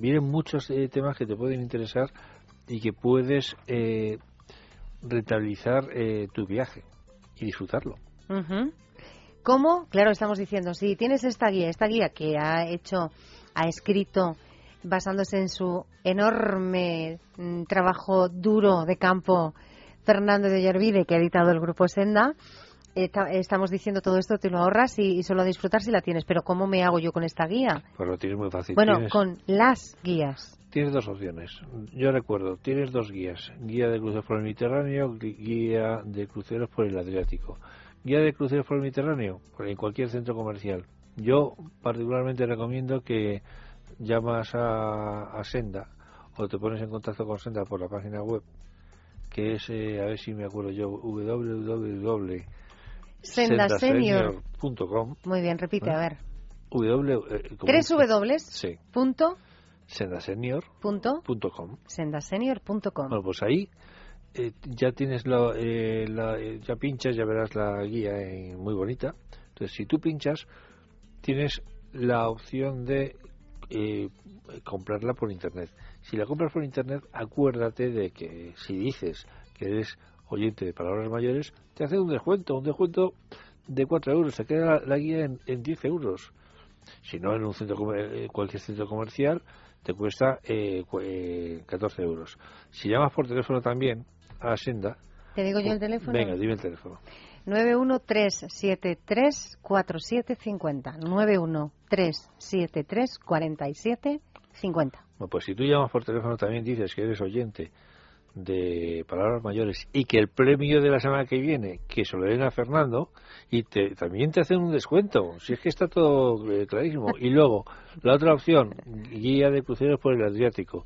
Vienen muchos eh, temas que te pueden interesar y que puedes eh, rentabilizar eh, tu viaje y disfrutarlo. Ujú. ¿Cómo? Claro, estamos diciendo, si tienes esta guía, esta guía que ha hecho, ha escrito basándose en su enorme mm, trabajo duro de campo Fernando de Ollarvide, que ha editado el grupo Senda, esta- estamos diciendo todo esto, te lo ahorras y, y solo a disfrutar si la tienes. Pero ¿cómo me hago yo con esta guía? Pues lo tienes muy fácil. Bueno, Tienes- con las guías. Tienes dos opciones. Yo recuerdo, tienes dos guías. Guía de cruceros por el Mediterráneo, guía de cruceros por el Adriático. Guía de cruceros por el Mediterráneo, por- en cualquier centro comercial. Yo particularmente recomiendo que llamas a, a Senda o te pones en contacto con Senda por la página web, que es, eh, a ver si me acuerdo yo, www.sendasenior.com. Senda Muy bien, repite, a ver. W, eh, Tres W Sí, punto sendasenior.com. sendasenior.com. Bueno, pues ahí eh, ya tienes la, eh, la- eh, ya pinchas, ya verás la guía eh, muy bonita. Entonces, si tú pinchas, tienes la opción de eh, comprarla por internet. Si la compras por internet, acuérdate de que si dices que eres oyente de palabras mayores, te hace un descuento, un descuento de 4 euros. Te queda la, la guía en, en 10 euros. Si no, en un centro eh, cualquier centro comercial te cuesta eh, cu- eh, 14 euros. Si llamas por teléfono también a Senda, ¿Te digo yo el teléfono? venga, dime el teléfono. 913734750. 913734750. Bueno, pues si tú llamas por teléfono también dices que eres oyente de palabras mayores y que el premio de la semana que viene, que se lo den a Fernando, y te, también te hacen un descuento. Si es que está todo eh, clarísimo. Y luego, la otra opción, guía de cruceros por el Adriático.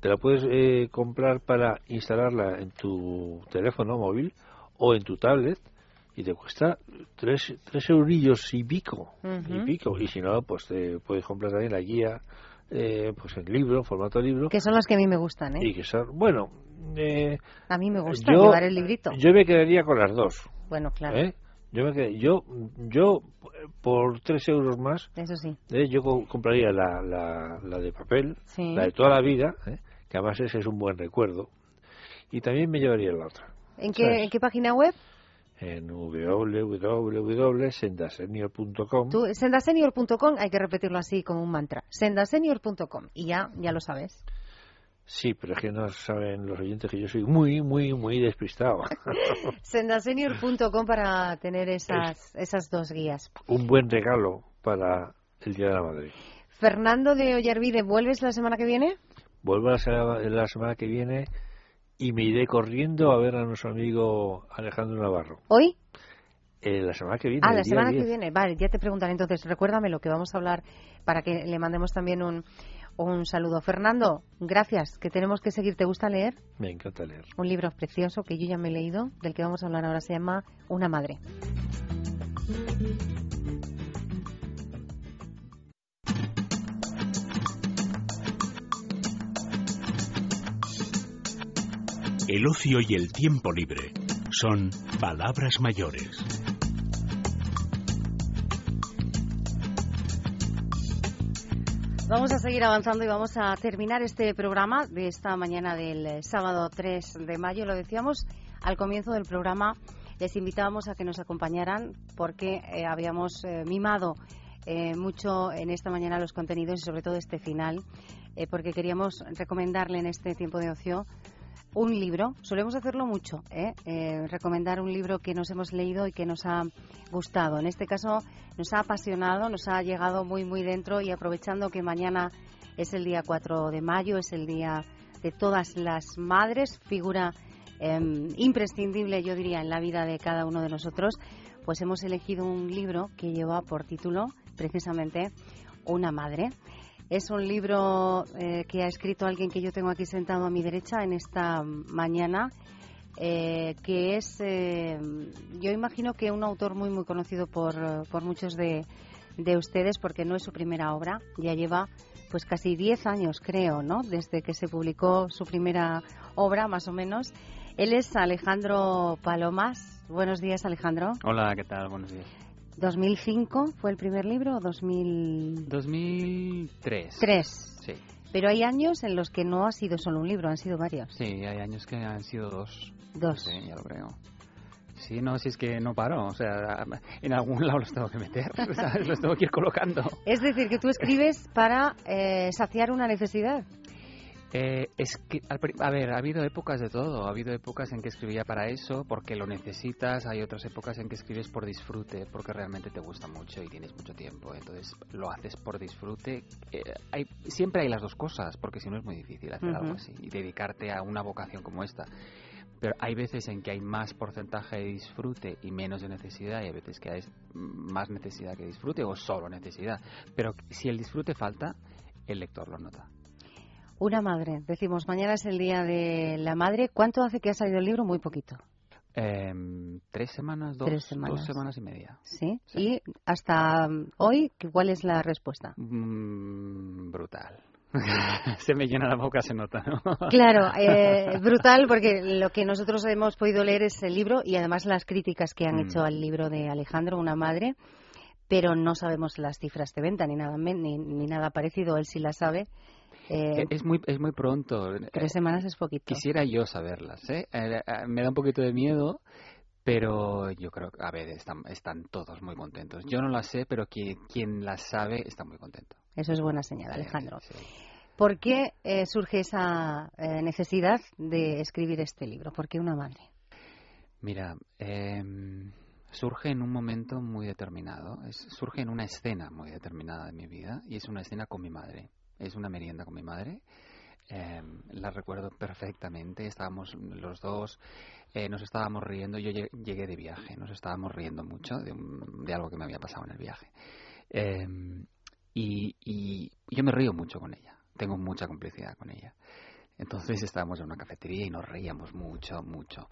Te la puedes eh, comprar para instalarla en tu teléfono móvil o en tu tablet y te cuesta tres, tres eurillos y pico. Y pico. Y si no, pues te puedes comprar también la guía eh, pues en libro, en formato libro. Que son las que a mí me gustan, ¿eh? Y que son, bueno, eh, A mí me gusta yo, llevar el librito. yo me quedaría con las dos. Bueno, claro. ¿eh? Yo, me qued- yo, yo, por tres euros más, Eso sí. ¿eh? yo co- compraría la, la, la de papel, Sí. la de toda la vida, ¿eh? que además ese es un buen recuerdo. Y también me llevaría la otra. ¿En qué, ¿sabes? ¿En qué página web? En www.sendasenior.com sendasenior.com, hay que repetirlo así como un mantra. Sendasenior.com. Y ya, ya lo sabes. Sí, pero es que no saben los oyentes que yo soy muy, muy, muy despistado. (laughs) (laughs) Sendasenior.com para tener esas, esas dos guías. un buen regalo para el Día de la Madre. Fernando de Ollarvide, ¿vuelves la semana que viene? Vuelvo la, la semana que viene y me iré corriendo a ver a nuestro amigo Alejandro Navarro. ¿Hoy? Eh, la semana que viene. Ah, la semana 10. que viene. Vale, ya te preguntaré entonces. Recuérdame lo que vamos a hablar para que le mandemos también un, un saludo. Fernando, gracias, que tenemos que seguir. ¿Te gusta leer? Me encanta leer. Un libro precioso que yo ya me he leído, del que vamos a hablar ahora, se llama Una madre. El ocio y el tiempo libre son palabras mayores. Vamos a seguir avanzando y vamos a terminar este programa de esta mañana del eh, sábado 3 de mayo. Lo decíamos al comienzo del programa, les invitábamos a que nos acompañaran porque eh, habíamos eh, mimado mucho en esta mañana los contenidos y sobre todo este final, porque queríamos recomendarle en este tiempo de ocio un libro. Solemos hacerlo mucho, ¿eh? ¿eh? recomendar un libro que nos hemos leído y que nos ha gustado. En este caso nos ha apasionado, nos ha llegado muy, muy dentro y aprovechando que mañana es el día 4 de mayo, es el día de todas las madres, figura em, imprescindible, yo diría, en la vida de cada uno de nosotros, pues hemos elegido un libro que lleva por título precisamente Una madre. Es un libro eh, que ha escrito alguien que yo tengo aquí sentado a mi derecha en esta mañana, eh, que es, eh, yo imagino que un autor muy, muy conocido por, por muchos de, de, ustedes, porque no es su primera obra, ya lleva pues casi 10 años, creo, ¿no? Desde que se publicó su primera obra, más o menos. Él es Alejandro Palomas. Buenos días, Alejandro. Hola, ¿qué tal? Buenos días. ¿2005 fue el primer libro o 2000... 2003. Tres. Sí. Pero hay años en los que no ha sido solo un libro, han sido varios. Sí, hay años que han sido dos. Dos. Sí, ya lo creo. Sí, no, si es que no paro, o sea, en algún lado los tengo que meter, (laughs) los tengo que ir colocando. Es decir, que tú escribes para eh, saciar una necesidad. Eh, es que, a ver, ha habido épocas de todo. Ha habido épocas en que escribía para eso, porque lo necesitas. Hay otras épocas en que escribes por disfrute, porque realmente te gusta mucho y tienes mucho tiempo. Entonces lo haces por disfrute. Eh, hay, siempre hay las dos cosas, porque si no es muy difícil hacer algo así y dedicarte a una vocación como esta. Pero hay veces en que hay más porcentaje de disfrute y menos de necesidad, y hay veces que hay más necesidad que disfrute o solo necesidad. Pero si el disfrute falta, el lector lo nota. Una madre. Decimos, mañana es el día de la madre. ¿Cuánto hace que ha salido el libro? Muy poquito. Em, tres semanas, dos, semanas. dos semanas y media. ¿Sí? ¿Y hasta hoy cuál es la respuesta? Mm, brutal. (laughs) se me llena la boca, se nota, ¿no? (laughs) Claro, eh, brutal, porque lo que nosotros hemos podido leer es el libro y además las críticas que han mm. hecho al libro de Alejandro, una madre, pero no sabemos las cifras de venta ni nada, ni, ni nada parecido, él sí las sabe. Eh, es, muy, es muy pronto. Tres semanas es poquito. Quisiera yo saberlas. ¿eh? Eh, me da un poquito de miedo, pero yo creo que, a ver, están, están todos muy contentos. Yo no las sé, pero quien, quien las sabe está muy contento. Eso es buena señal, Alejandro. ¿Por qué surge esa necesidad de escribir este libro? ¿Por qué una madre? Mira, em, surge en un momento muy determinado, surge en una escena muy determinada de mi vida y es una escena con mi madre es una merienda con mi madre. Em, la recuerdo perfectamente. Estábamos los dos, eh, nos estábamos riendo. Yo llegué de viaje, nos estábamos riendo mucho de, de algo que me había pasado en el viaje. Em, y, yo me río mucho con ella. Tengo mucha complicidad con ella. Entonces estábamos en una cafetería y nos reíamos mucho, mucho.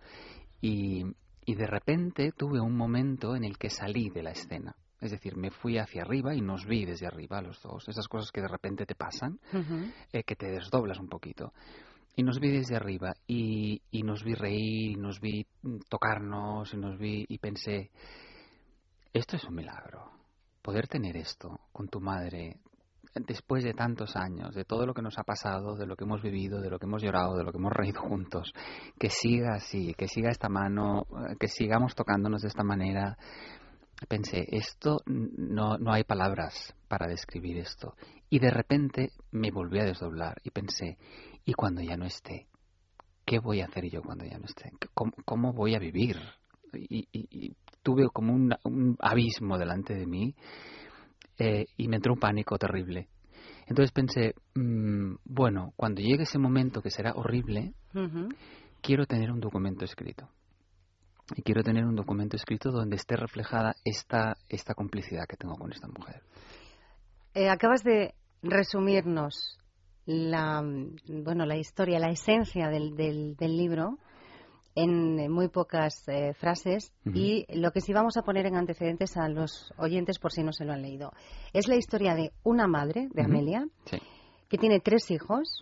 Y de repente tuve un momento en el que salí de la escena es decir, me fui hacia arriba y nos vi desde arriba los dos. Esas cosas que de repente te pasan, eh, que te desdoblas un poquito. Y nos vi desde arriba y, y nos vi reír, y nos vi tocarnos, y nos vi y pensé, esto es un milagro. Poder tener esto con tu madre después de tantos años, de todo lo que nos ha pasado, de lo que hemos vivido, de lo que hemos llorado, de lo que hemos reído juntos, que siga así, que siga esta mano, eh, que sigamos tocándonos de esta manera, pensé, esto no, no hay palabras para describir esto. Y de repente me volví a desdoblar y pensé, ¿y cuando ya no esté? ¿Qué voy a hacer yo cuando ya no esté? ¿Cómo, voy a vivir? Y, tuve como un, abismo delante de mí eh, y me entró un pánico terrible. Entonces pensé, mm, bueno, cuando llegue ese momento que será horrible, quiero tener un documento escrito y quiero tener un documento escrito donde esté reflejada esta, esta complicidad que tengo con esta mujer. Eh, acabas de resumirnos la, bueno, la historia, la esencia del, del, libro en muy pocas eh, frases y lo que sí vamos a poner en antecedentes a los oyentes por si no se lo han leído. Es la historia de una madre, de Amelia, que tiene tres hijos.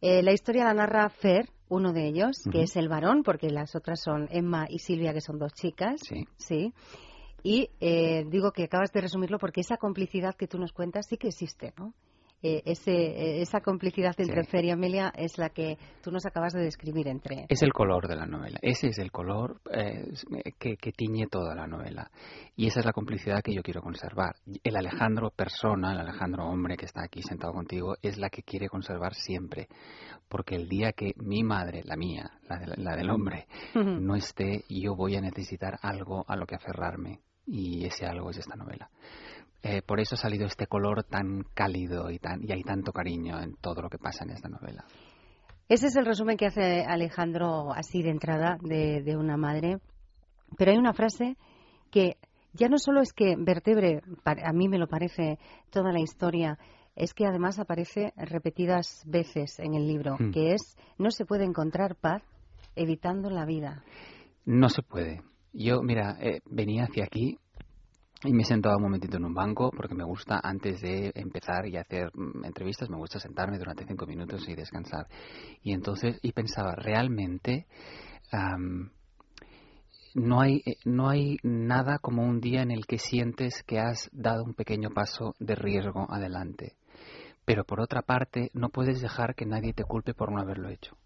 Eh, la historia la narra Fer, uno de ellos, que es el varón, porque las otras son Emma y Silvia, que son dos chicas. Sí. Sí. Y eh, digo que acabas de resumirlo porque esa complicidad que tú nos cuentas sí que existe, ¿no? Eh, ese, eh, esa complicidad entre Sí. Fer y Amelia es la que tú nos acabas de describir entre. Es el color de la novela. Ese es el color eh, que, que tiñe toda la novela. Y esa es la complicidad que yo quiero conservar. El Alejandro persona, el Alejandro hombre que está aquí sentado contigo, es la que quiere conservar siempre. Porque el día que mi madre, la mía, la, de- la del hombre, no esté, yo voy a necesitar algo a lo que aferrarme. Y ese algo es esta novela. Eh, por eso ha salido este color tan cálido y, tan, y hay tanto cariño en todo lo que pasa en esta novela. Ese es el resumen que hace Alejandro así de entrada de, de una madre. Pero hay una frase que ya no solo es que vertebre, a mí me lo parece, toda la historia, es que además aparece repetidas veces en el libro, Hmm. que es no se puede encontrar paz evitando la vida. No se puede. Yo, mira, eh, venía hacia aquí y me he sentado un momentito en un banco porque me gusta, antes de empezar y hacer mm, entrevistas, me gusta sentarme durante cinco minutos y descansar. Y entonces, y pensaba, realmente no, hay, eh, no hay nada como un día en el que sientes que has dado un pequeño paso de riesgo adelante. Pero por otra parte, no puedes dejar que nadie te culpe por no haberlo hecho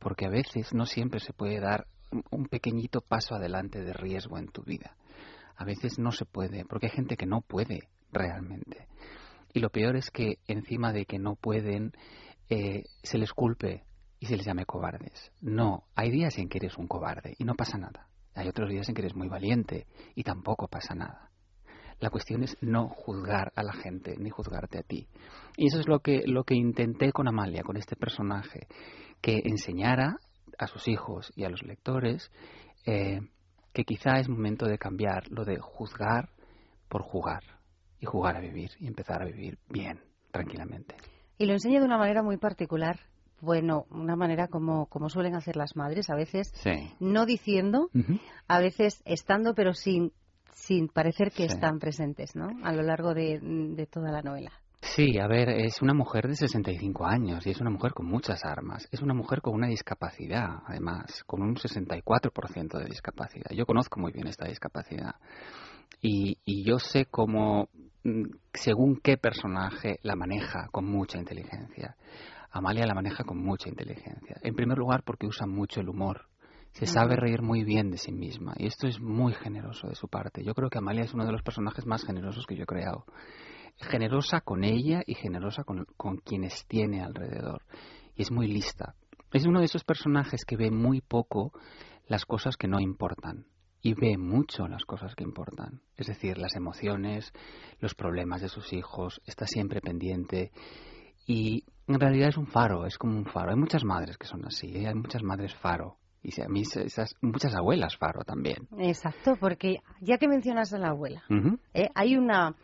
porque a veces no siempre se puede dar un pequeñito paso adelante de riesgo en tu vida. A veces no se puede, porque hay gente que no puede realmente. Y lo peor es que encima de que no pueden, eh, se les culpe y se les llame cobardes. No, hay días en que eres un cobarde y no pasa nada. Hay otros días en que eres muy valiente y tampoco pasa nada. La cuestión es no juzgar a la gente ni juzgarte a ti. Y eso es lo que, lo que intenté con Amalia, con este personaje, que enseñara a sus hijos y a los lectores eh, que quizá es momento de cambiar lo de juzgar por jugar y jugar a vivir y empezar a vivir bien, tranquilamente. Y lo enseña de una manera muy particular. Bueno, una manera como, como suelen hacer las madres, a veces Sí. no diciendo, a veces estando, pero sin, sin parecer que Sí. están presentes, ¿no? A lo largo de, de toda la novela. Sí, a ver, es una mujer de 65 años y es una mujer con muchas armas. Es una mujer con una discapacidad, además, con un 64% de discapacidad. Yo conozco muy bien esta discapacidad. Y, y yo sé cómo, mm, según qué personaje la maneja con mucha inteligencia. Amalia la maneja con mucha inteligencia. En primer lugar, porque usa mucho el humor. Se sabe reír muy bien de sí misma. Y esto es muy generoso de su parte. Yo creo que Amalia es uno de los personajes más generosos que yo he creado generosa con ella y generosa con, con quienes tiene alrededor. Y es muy lista. Es uno de esos personajes que ve muy poco las cosas que no importan y ve mucho las cosas que importan. Es decir, las emociones, los problemas de sus hijos, está siempre pendiente y en realidad es un faro, es como un faro. Hay muchas madres que son así, ¿eh? hay muchas madres faro y a mí esas, muchas abuelas faro también. Exacto, porque ya que mencionas a la abuela, ¿eh? hay una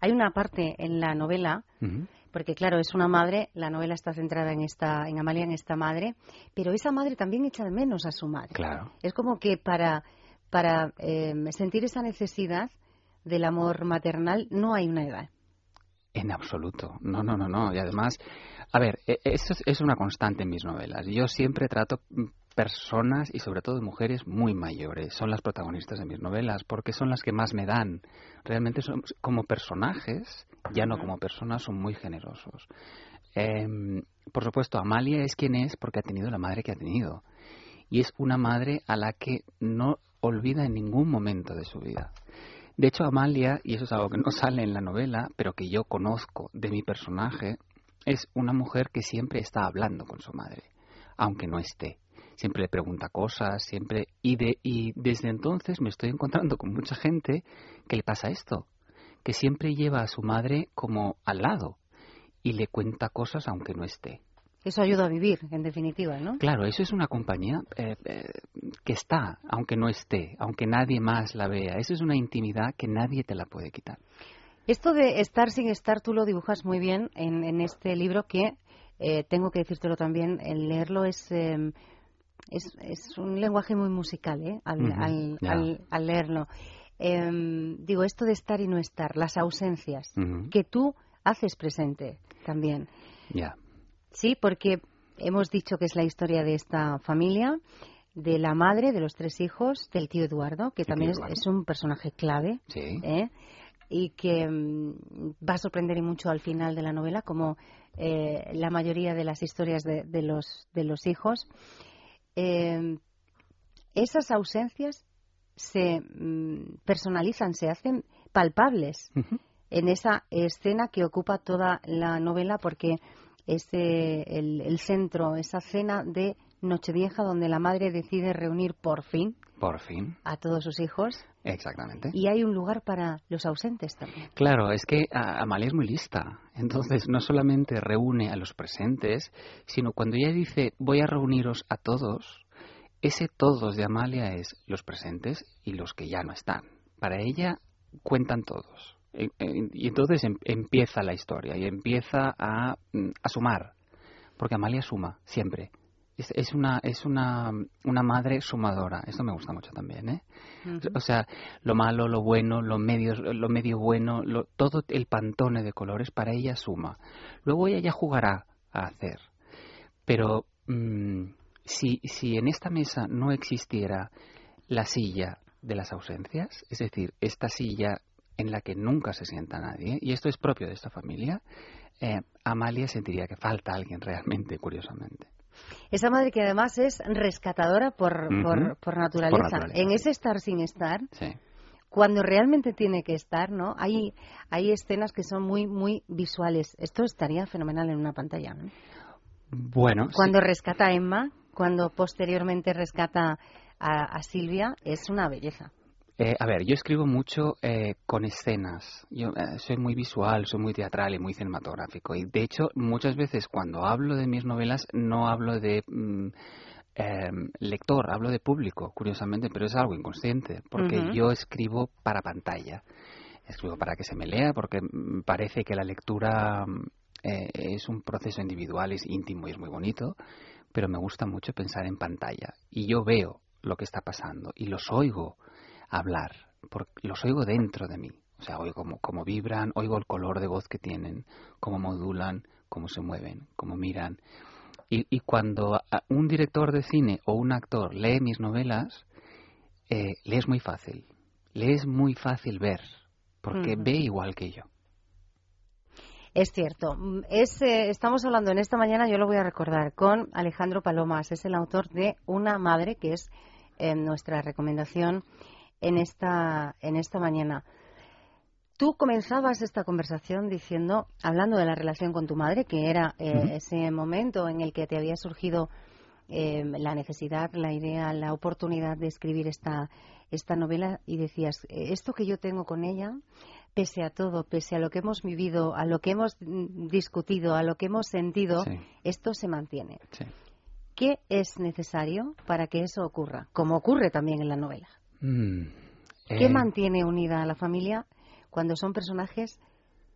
hay una parte en la novela porque claro es una madre la novela está centrada en esta en Amalia en esta madre pero esa madre también echa de menos a su madre Claro. es como que para para eh, sentir esa necesidad del amor maternal no hay una edad En absoluto. No, no, no, no. Y además, a ver, e- esto es, una constante en mis novelas. Yo siempre trato personas y sobre todo mujeres muy mayores. Son las protagonistas de mis novelas porque son las que más me dan. Realmente son, como personajes, ya no como personas, son muy generosos. Em, por supuesto, Amalia es quien es porque ha tenido la madre que ha tenido. Y es una madre a la que no olvida en ningún momento de su vida. De hecho, Amalia, y eso es algo que no (laughs) sale en la novela, pero que yo conozco de mi personaje, es una mujer que siempre está hablando con su madre, aunque no esté. Siempre le pregunta cosas, siempre... Y, de, y desde entonces me estoy encontrando con mucha gente que le pasa esto, que siempre lleva a su madre como al lado y le cuenta cosas aunque no esté. eso ayuda a vivir en definitiva no Claro, eso es una compañía eh, eh, que está, aunque no esté, aunque nadie más la vea. Eso es una intimidad que nadie te la puede quitar. Esto de estar sin estar, tú lo dibujas muy bien en, en este libro que, eh, tengo que decírtelo también, el leerlo es, eh, es, es un lenguaje muy musical, ¿eh? Al, al, ya. al- al leerlo. Em, digo, esto de estar y no estar, las ausencias, que tú haces presente también. Ya. Sí, porque hemos dicho que es la historia de esta familia, de la madre, de los tres hijos, del tío Eduardo, que también es, es, un personaje clave. Sí. ¿eh? y que mm, va a sorprender y mucho al final de la novela, como eh, la mayoría de las historias de, de, los, de los hijos. Eh, esas ausencias se mm, personalizan, se hacen palpables en esa escena que ocupa toda la novela porque es eh, el, el, centro, esa cena de Nochevieja donde la madre decide reunir por fin, por fin a todos sus hijos. Exactamente. Y hay un lugar para los ausentes también. Claro, es que Amalia es muy lista. Entonces, no solamente reúne a los presentes, sino cuando ella dice voy a reuniros a todos, ese todos de Amalia es los presentes y los que ya no están. Para ella cuentan todos. Y entonces em, empieza la historia y empieza a, mm, a sumar. Porque Amalia suma, siempre es, es, una es una, una madre sumadora esto me gusta mucho también ¿eh? Uh -huh. o sea lo malo lo bueno lo medio lo medio bueno lo, todo el pantone de colores para ella suma luego ella ya jugará a hacer pero mmm, si si en esta mesa no existiera la silla de las ausencias es decir esta silla en la que nunca se sienta nadie y esto es propio de esta familia eh, Amalia sentiría que falta alguien realmente curiosamente esa madre que además es rescatadora por, uh -huh. por, por, naturaleza. por, naturaleza. En ese estar sin estar, sí. cuando realmente tiene que estar, ¿no? Hay, hay escenas que son muy, muy visuales. Esto estaría fenomenal en una pantalla, ¿no? Bueno. Cuando sí. rescata a Emma, cuando posteriormente rescata a, a Silvia, es una belleza. Eh, a ver, yo escribo mucho eh, con escenas. Yo eh, soy muy visual, soy muy teatral y muy cinematográfico. Y de hecho, muchas veces cuando hablo de mis novelas, no hablo de mm, lector, hablo de público, curiosamente, pero es algo inconsciente, porque uh -huh. yo escribo para pantalla. Escribo para que se me lea, porque parece que la lectura es un proceso individual, es íntimo y es muy bonito, pero me gusta mucho pensar en pantalla. Y yo veo lo que está pasando y los oigo hablar, porque los oigo dentro de mí. O sea, oigo cómo, cómo vibran, oigo el color de voz que tienen, cómo modulan, cómo se mueven, cómo miran. Y, y cuando un director de cine o un actor lee mis novelas, eh, le es muy fácil. Le es muy fácil ver, porque uh -huh. ve igual que yo. Es cierto. Es, eh, estamos hablando en esta mañana, yo lo voy a recordar, con Alejandro Palomas. Es el autor de Una Madre, que es eh, nuestra recomendación en esta, en esta mañana. Tú comenzabas esta conversación diciendo, hablando de la relación con tu madre, que era eh, uh -huh. ese momento en el que te había surgido eh, la necesidad, la idea, la oportunidad de escribir esta, esta novela y decías, esto que yo tengo con ella, pese a todo, pese a lo que hemos vivido, a lo que hemos discutido, a lo que hemos sentido, sí. esto se mantiene. Sí. ¿Qué es necesario para que eso ocurra? Como ocurre también en la novela. Mm, eh... ¿Qué mantiene unida a la familia cuando son personajes,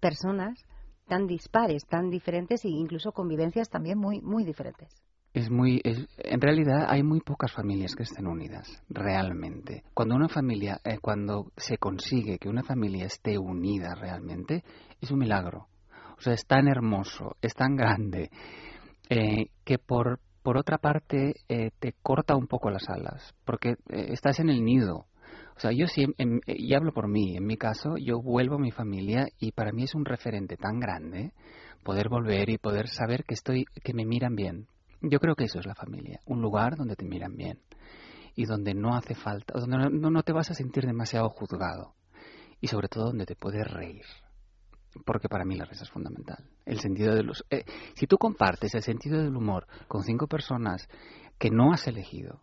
personas tan dispares, tan diferentes e incluso convivencias también muy, muy diferentes? Es muy, es, en realidad hay muy pocas familias que estén unidas, realmente. Cuando una familia, eh, cuando se consigue que una familia esté unida realmente, es un milagro. O sea, es tan hermoso, es tan grande, eh, que por, por otra parte eh, te corta un poco las alas, porque eh, estás en el nido. O sea, yo sí, en, y hablo por mí, en mi caso, yo vuelvo a mi familia y para mí es un referente tan grande poder volver y poder saber que estoy, que me miran bien. Yo creo que eso es la familia, un lugar donde te miran bien y donde no hace falta, donde no, no te vas a sentir demasiado juzgado y sobre todo donde te puedes reír porque para mí la risa es fundamental. El sentido de los, eh, si tú compartes el sentido del humor con cinco personas que no has elegido,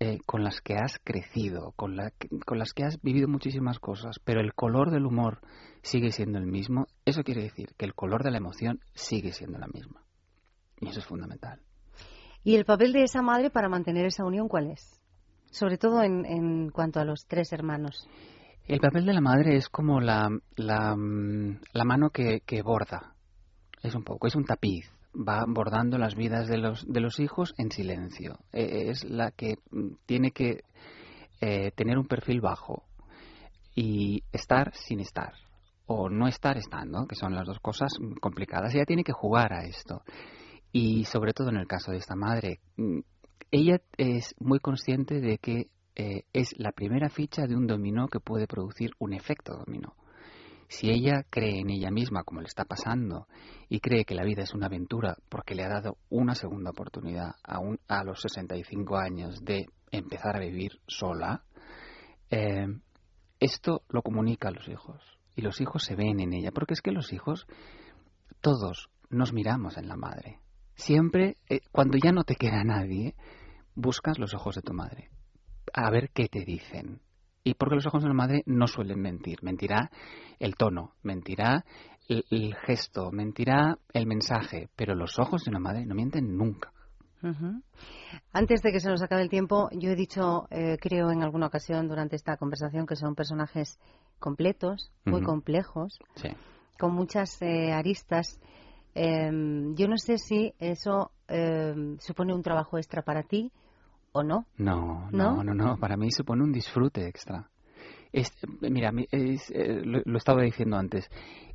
eh, con las que has crecido, con, la, con las que has vivido muchísimas cosas, pero el color del humor sigue siendo el mismo, eso quiere decir que el color de la emoción sigue siendo la misma. Y eso es fundamental. ¿Y el papel de esa madre para mantener esa unión cuál es? Sobre todo en, en cuanto a los tres hermanos. El papel de la madre es como la, la, la mano que, que, borda. Es un poco, es un tapiz. Va bordando las vidas de los, de los hijos en silencio. E, es la que tiene que eh, tener un perfil bajo y estar sin estar. O no estar estando, que son las dos cosas complicadas. Ella tiene que jugar a esto. Y sobre todo en el caso de esta madre, mm, ella es muy consciente de que eh, es la primera ficha de un dominó que puede producir un efecto dominó. Si ella cree en ella misma, como le está pasando, y cree que la vida es una aventura porque le ha dado una segunda oportunidad a, a los 65 años de empezar a vivir sola, eh, esto lo comunica a los hijos. Y los hijos se ven en ella, porque es que los hijos, todos nos miramos en la madre. Siempre, eh, cuando ya no te queda nadie, buscas los ojos de tu madre a ver qué te dicen. Y porque los ojos de la madre no suelen mentir. Mentirá el tono, mentirá el, gesto, mentirá el mensaje, pero los ojos de una madre no mienten nunca. Antes de que se nos acabe el tiempo, yo he dicho, eh, creo en alguna ocasión durante esta conversación, que son personajes completos, muy complejos, con muchas eh, aristas. Em, yo no sé si eso em, supone un trabajo extra para ti o no. No, no, no, no. Para mí supone un disfrute extra. mira, eh, lo, estaba diciendo antes.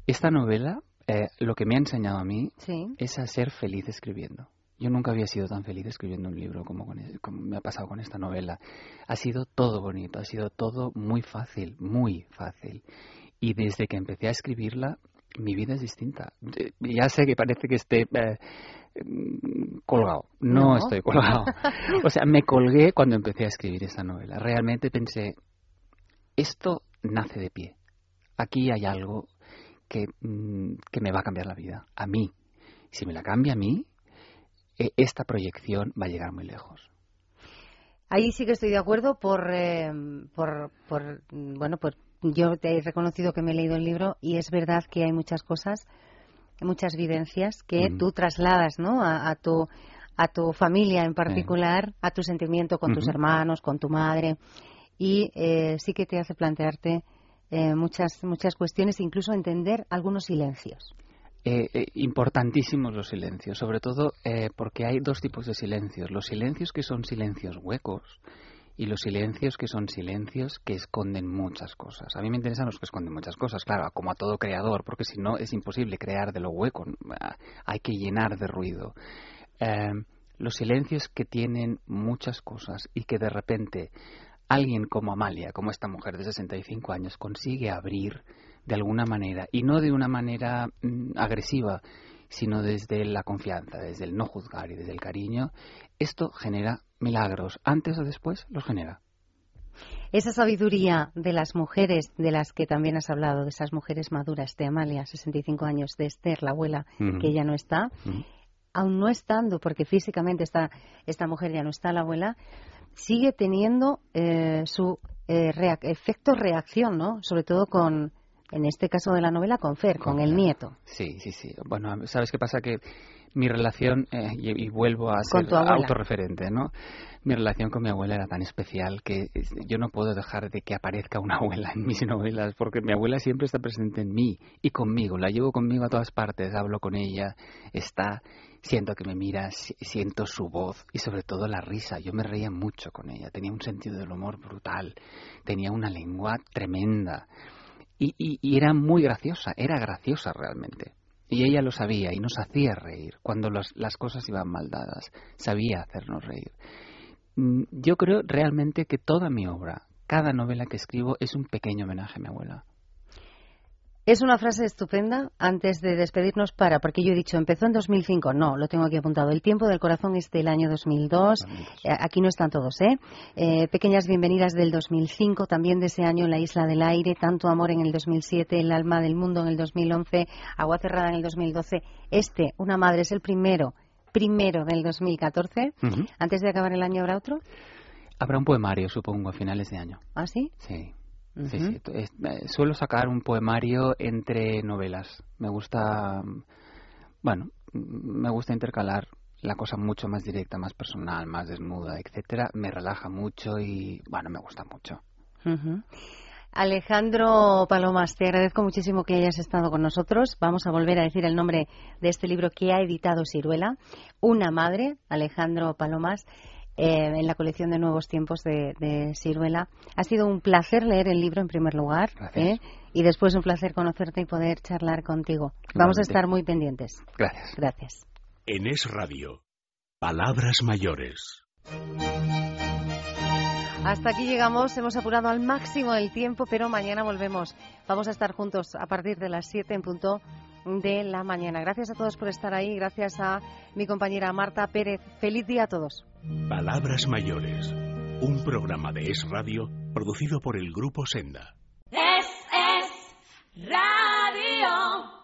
Esta novela, eh, lo que me ha enseñado a mí es a ser feliz escribiendo. Yo nunca había sido tan feliz escribiendo un libro como, como, me ha pasado con esta novela. Ha sido todo bonito, ha sido todo muy fácil, muy fácil. Y desde que empecé a escribirla, mi vida es distinta. Eh, ya sé que parece que esté Mm, colgado. No, estoy colgado. (laughs) O sea, me colgué cuando empecé a escribir esa novela. Realmente pensé, esto nace de pie. Aquí hay algo que, mm, que me va a cambiar la vida. A mí. Si me la cambia a mí, e, esta proyección va a llegar muy lejos. Ahí sí que estoy de acuerdo por, eh, por, por, bueno, pues yo te he reconocido que me he leído el libro y es verdad que hay muchas cosas muchas vivencias que tú trasladas ¿no? a, tu a tu familia en particular, a tu sentimiento con tus hermanos, con tu madre, y eh, sí que te hace plantearte eh, muchas muchas cuestiones, incluso entender algunos silencios. Eh, importantísimos los silencios, sobre todo porque hay dos tipos de silencios. Los silencios que son silencios huecos, y los silencios que son silencios que esconden muchas cosas. A mí me interesan los que esconden muchas cosas, claro, como a todo creador, porque si no es imposible crear de lo hueco, hay que llenar de ruido. Eh, los silencios que tienen muchas cosas y que de repente alguien como Amalia, como esta mujer de 65 años, consigue abrir de alguna manera, y no de una manera mm, agresiva, sino desde la confianza, desde el no juzgar y desde el cariño, esto genera milagros, antes o después los genera. Esa sabiduría de las mujeres de las que también has hablado, de esas mujeres maduras, de Amalia, 65 años, de Esther, la abuela, que ya no está, aún no estando, porque físicamente esta, esta mujer ya no está, la abuela, sigue teniendo eh, su eh, efecto reacción, ¿no? Sobre todo con, en este caso de la novela, con Fer, con, el nieto. Sí, sí, sí. Bueno, ¿sabes qué pasa? Que mi relación, eh, y, vuelvo a ser autorreferente, ¿no? Mi relación con mi abuela era tan especial que yo no puedo dejar de que aparezca una abuela en mis (laughs) novelas, porque mi abuela siempre está presente en mí y conmigo. La llevo conmigo a todas partes, hablo con ella, está, siento que me mira, siento su voz y sobre todo la risa. Yo me reía mucho con ella, tenía un sentido del humor brutal, tenía una lengua tremenda. Y, y, era muy graciosa, era graciosa realmente. Y ella lo sabía y nos hacía reír cuando las cosas iban mal dadas. Sabía hacernos reír. Mm, yo creo realmente que toda mi obra, cada novela que escribo es un pequeño homenaje a mi abuela. Es una frase estupenda antes de despedirnos para, porque yo he dicho, empezó en 2005. No, lo tengo aquí apuntado. El tiempo del corazón es del año 2002. Eh, aquí no están todos, ¿eh? ¿eh? Pequeñas bienvenidas del 2005, también de ese año La Isla del Aire, Tanto Amor en el 2007, El Alma del Mundo en el 2011, Agua Cerrada en el 2012. Este, Una Madre, es el primero, primero del 2014. Antes de acabar el año, ¿habrá otro? Habrá un poemario, supongo, a finales de año. ¿Ah, sí? Sí. Sí, sí. Suelo sacar un poemario entre novelas. Me gusta, bueno, me gusta intercalar la cosa mucho más directa, más personal, más desnuda, etcétera. Me relaja mucho y, bueno, me gusta mucho. Alejandro Palomas, te agradezco muchísimo que hayas estado con nosotros. Vamos a volver a decir el nombre de este libro que ha editado Ciruela, Una Madre, Alejandro Palomas. Eh, en la colección de Nuevos Tiempos de, de, Ciruela. Ha sido un placer leer el libro en primer lugar ¿eh? y después un placer conocerte y poder charlar contigo. Vamos a estar muy pendientes. Gracias. Gracias. En Es Radio. Palabras mayores. Hasta aquí llegamos, hemos apurado al máximo el tiempo, pero mañana volvemos. Vamos a estar juntos a partir de las 7 en punto de la mañana. Gracias a todos por estar ahí, gracias a mi compañera Marta Pérez. Feliz día a todos. Palabras mayores. Un programa de Es Radio producido por el Grupo Senda. Es, es, radio.